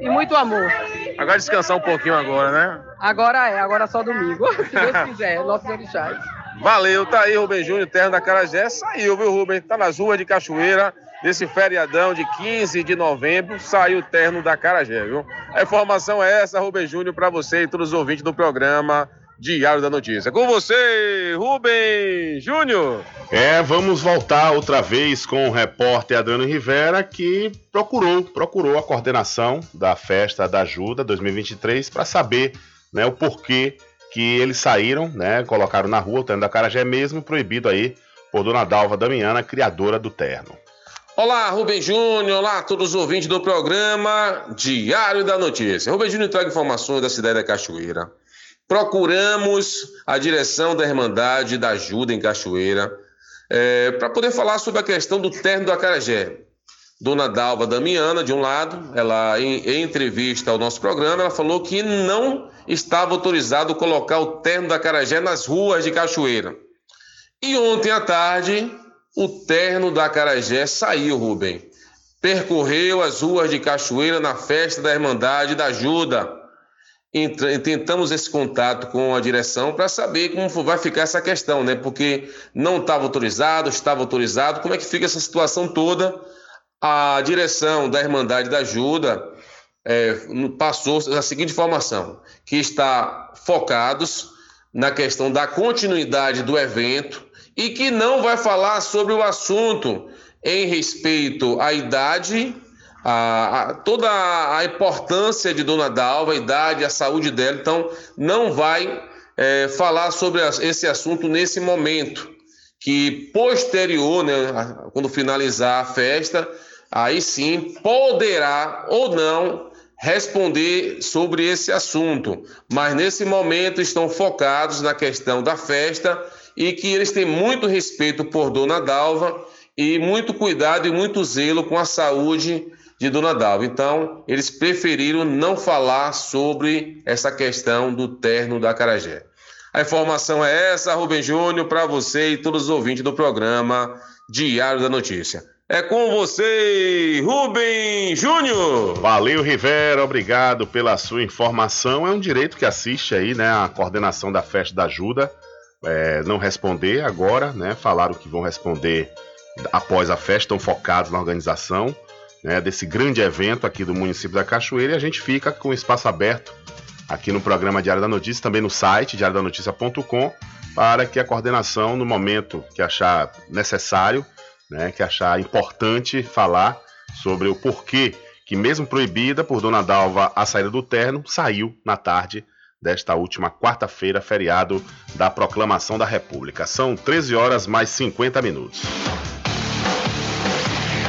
e muito amor.
Agora descansar um pouquinho agora, né?
Agora é, agora é só domingo, se Deus quiser, nossos orixás.
Valeu, tá aí Rubem Júnior, terno da Carajé. Saiu, viu, Rubem? Tá nas ruas de Cachoeira, nesse feriadão de 15 de novembro, saiu o terno da Carajé, viu? A informação é essa, Rubem Júnior, pra você e todos os ouvintes do programa Diário da Notícia. Com você, Rubem Júnior.
É, vamos voltar outra vez com o repórter Adriano Rivera, que procurou, procurou a coordenação da festa da Ajuda 2023 para saber né, o porquê que eles saíram, né, colocaram na rua o terno da Carajé mesmo, proibido aí por Dona Dalva Damiana, criadora do terno.
Olá, Rubem Júnior, olá a todos os ouvintes do programa Diário da Notícia. Rubem Júnior traga informações da cidade da Cachoeira. Procuramos a direção da Irmandade da Ajuda em Cachoeira para poder falar sobre a questão do terno do Acarajé. Dona Dalva Damiana, de um lado, ela em, em entrevista ao nosso programa, ela falou que não estava autorizado colocar o terno da Acarajé nas ruas de Cachoeira. E ontem à tarde, o terno da Acarajé saiu, Rubem. Percorreu as ruas de Cachoeira na festa da Irmandade da Ajuda. Entra- Tentamos esse contato com a direção para saber como vai ficar essa questão, né? Porque não estava autorizado, estava autorizado. Como é que fica essa situação toda? A direção da Irmandade da Ajuda é, passou a seguinte informação: que está focados na questão da continuidade do evento e que não vai falar sobre o assunto em respeito à idade, a, a- toda a importância de Dona Dalva, a idade, a saúde dela. Então, não vai é, falar sobre esse assunto nesse momento. Que posterior, né, quando finalizar a festa, aí sim poderá ou não responder sobre esse assunto, mas nesse momento estão focados na questão da festa e que eles têm muito respeito por Dona Dalva e muito cuidado e muito zelo com a saúde de Dona Dalva. Então, eles preferiram não falar sobre essa questão do terno da Carajé. A informação é essa, Rubem Júnior, para você e todos os ouvintes do programa Diário da Notícia. É com você, Rubem Júnior.
Valeu, Rivera, obrigado pela sua informação. É um direito que assiste aí, né, a coordenação da festa da ajuda. é, não responder agora, né? Falaram que vão responder após a festa, estão focados na organização né, desse grande evento aqui do município da Cachoeira e a gente fica com o espaço aberto aqui no programa Diário da Notícia, também no site diariodanoticia.com, para que a coordenação, no momento que achar necessário, né, que achar importante falar sobre o porquê que, mesmo proibida por Dona Dalva a saída do terno, saiu na tarde desta última quarta-feira, feriado da Proclamação da República. São 13 horas mais 50 minutos.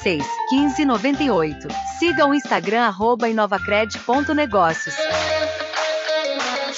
86 15 98. Siga o Instagram arroba inovacred.negócios.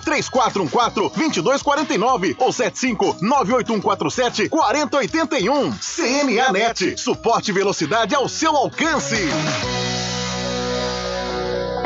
3414 2249 ou 75 98147 4081. CNA Net, suporte e velocidade ao seu alcance.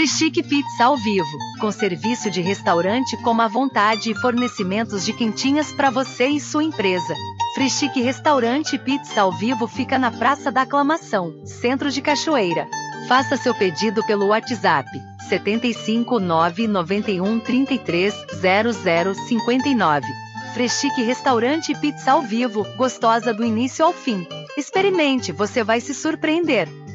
Frichique Pizza ao vivo, com serviço de restaurante como à vontade e fornecimentos de quentinhas para você e sua empresa. Frichique Restaurante e Pizza ao vivo fica na Praça da Aclamação, Centro de Cachoeira. Faça seu pedido pelo WhatsApp 75 991 33 00 59. Frechique Restaurante Pizza ao vivo, gostosa do início ao fim. Experimente, você vai se surpreender.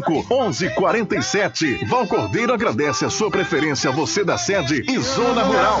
1147. Val Cordeiro agradece a sua preferência, você da sede e Zona Rural.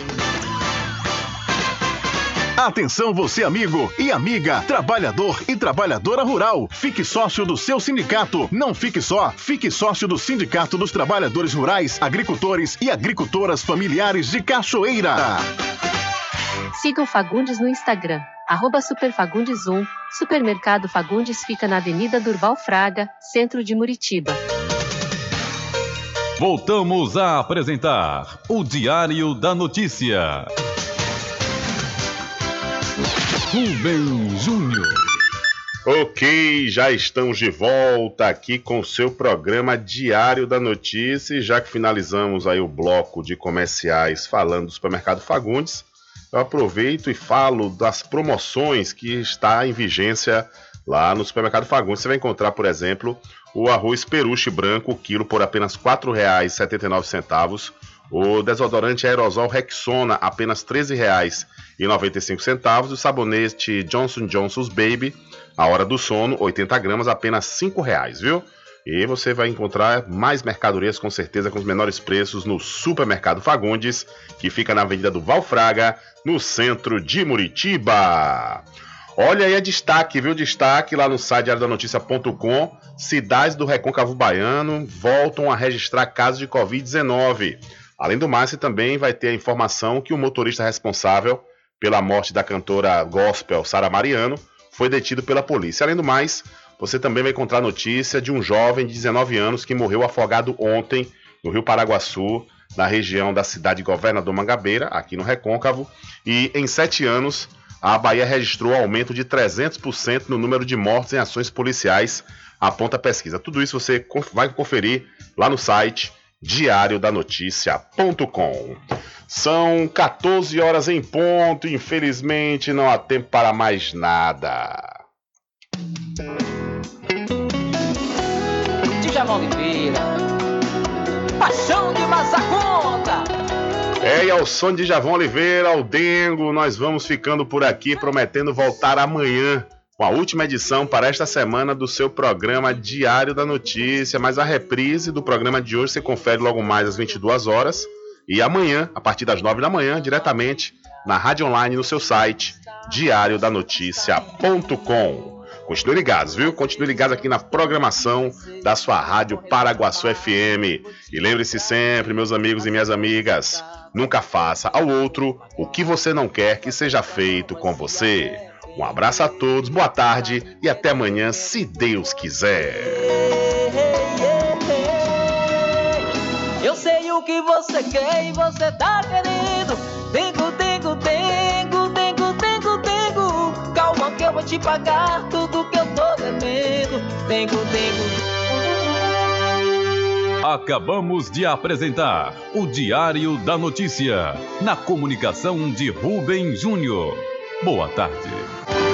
Atenção você amigo e amiga, trabalhador e trabalhadora rural. Fique sócio do seu sindicato. Não fique só, fique sócio do Sindicato dos Trabalhadores Rurais, Agricultores e Agricultoras Familiares de Cachoeira.
Siga o Fagundes no Instagram, arroba superfagundes1. Supermercado Fagundes fica na Avenida Durval Fraga, centro de Muritiba.
Voltamos a apresentar o Diário da Notícia. Rubem Júnior.
Ok, já estamos de volta aqui com o seu programa Diário da Notícia. E já que finalizamos aí o bloco de comerciais falando do supermercado Fagundes, eu aproveito e falo das promoções que está em vigência lá no supermercado Fagundes. Você vai encontrar, por exemplo, o arroz peruche branco, quilo por apenas R$ 4,79. O desodorante aerosol Rexona, apenas R$ 13,95. O sabonete Johnson Johnson's Baby, a hora do sono, 80 gramas, apenas R$ 5,00, viu? E você vai encontrar mais mercadorias com certeza com os menores preços no Supermercado Fagundes, que fica na Avenida do Valfraga, no centro de Muritiba. Olha aí a destaque, viu? Destaque lá no site diariodanoticia.com. Cidades do Recôncavo Baiano voltam a registrar casos de Covid-19. Além do mais, você também vai ter a informação que o motorista responsável pela morte da cantora gospel Sara Mariano foi detido pela polícia. Além do mais, você também vai encontrar notícia de um jovem de 19 anos que morreu afogado ontem no Rio Paraguaçu, na região da cidade de Governador Mangabeira, aqui no Recôncavo. E em sete anos, a Bahia registrou aumento de 300% no número de mortes em ações policiais, aponta a pesquisa. Tudo isso você vai conferir lá no site diariodanoticia.com. São 14 horas em ponto, infelizmente não há tempo para mais nada.
Djalma Oliveira. Paixão de Massaconta.
É, e ao som de Javão Oliveira, ao Dengo, nós vamos ficando por aqui, prometendo voltar amanhã com a última edição para esta semana do seu programa Diário da Notícia. Mas a reprise do programa de hoje você confere logo mais às 22 horas. E amanhã, a partir das 9 da manhã, diretamente na rádio online no seu site diariodanoticia.com. Continue ligados, viu? Continue ligados aqui na programação da sua rádio Paraguaçu FM. E lembre-se sempre, meus amigos e minhas amigas, nunca faça ao outro o que você não quer que seja feito com você. Um abraço a todos, boa tarde e até amanhã, se Deus quiser.
Eu sei o que você quer e você tá querendo. Dengo, dengo, dengo, dengo, dengo, dengo. Calma que eu vou te pagar tudo que eu tô devendo. Dengo, dengo.
Acabamos de apresentar o Diário da Notícia, na comunicação de Rubem Júnior. Boa tarde.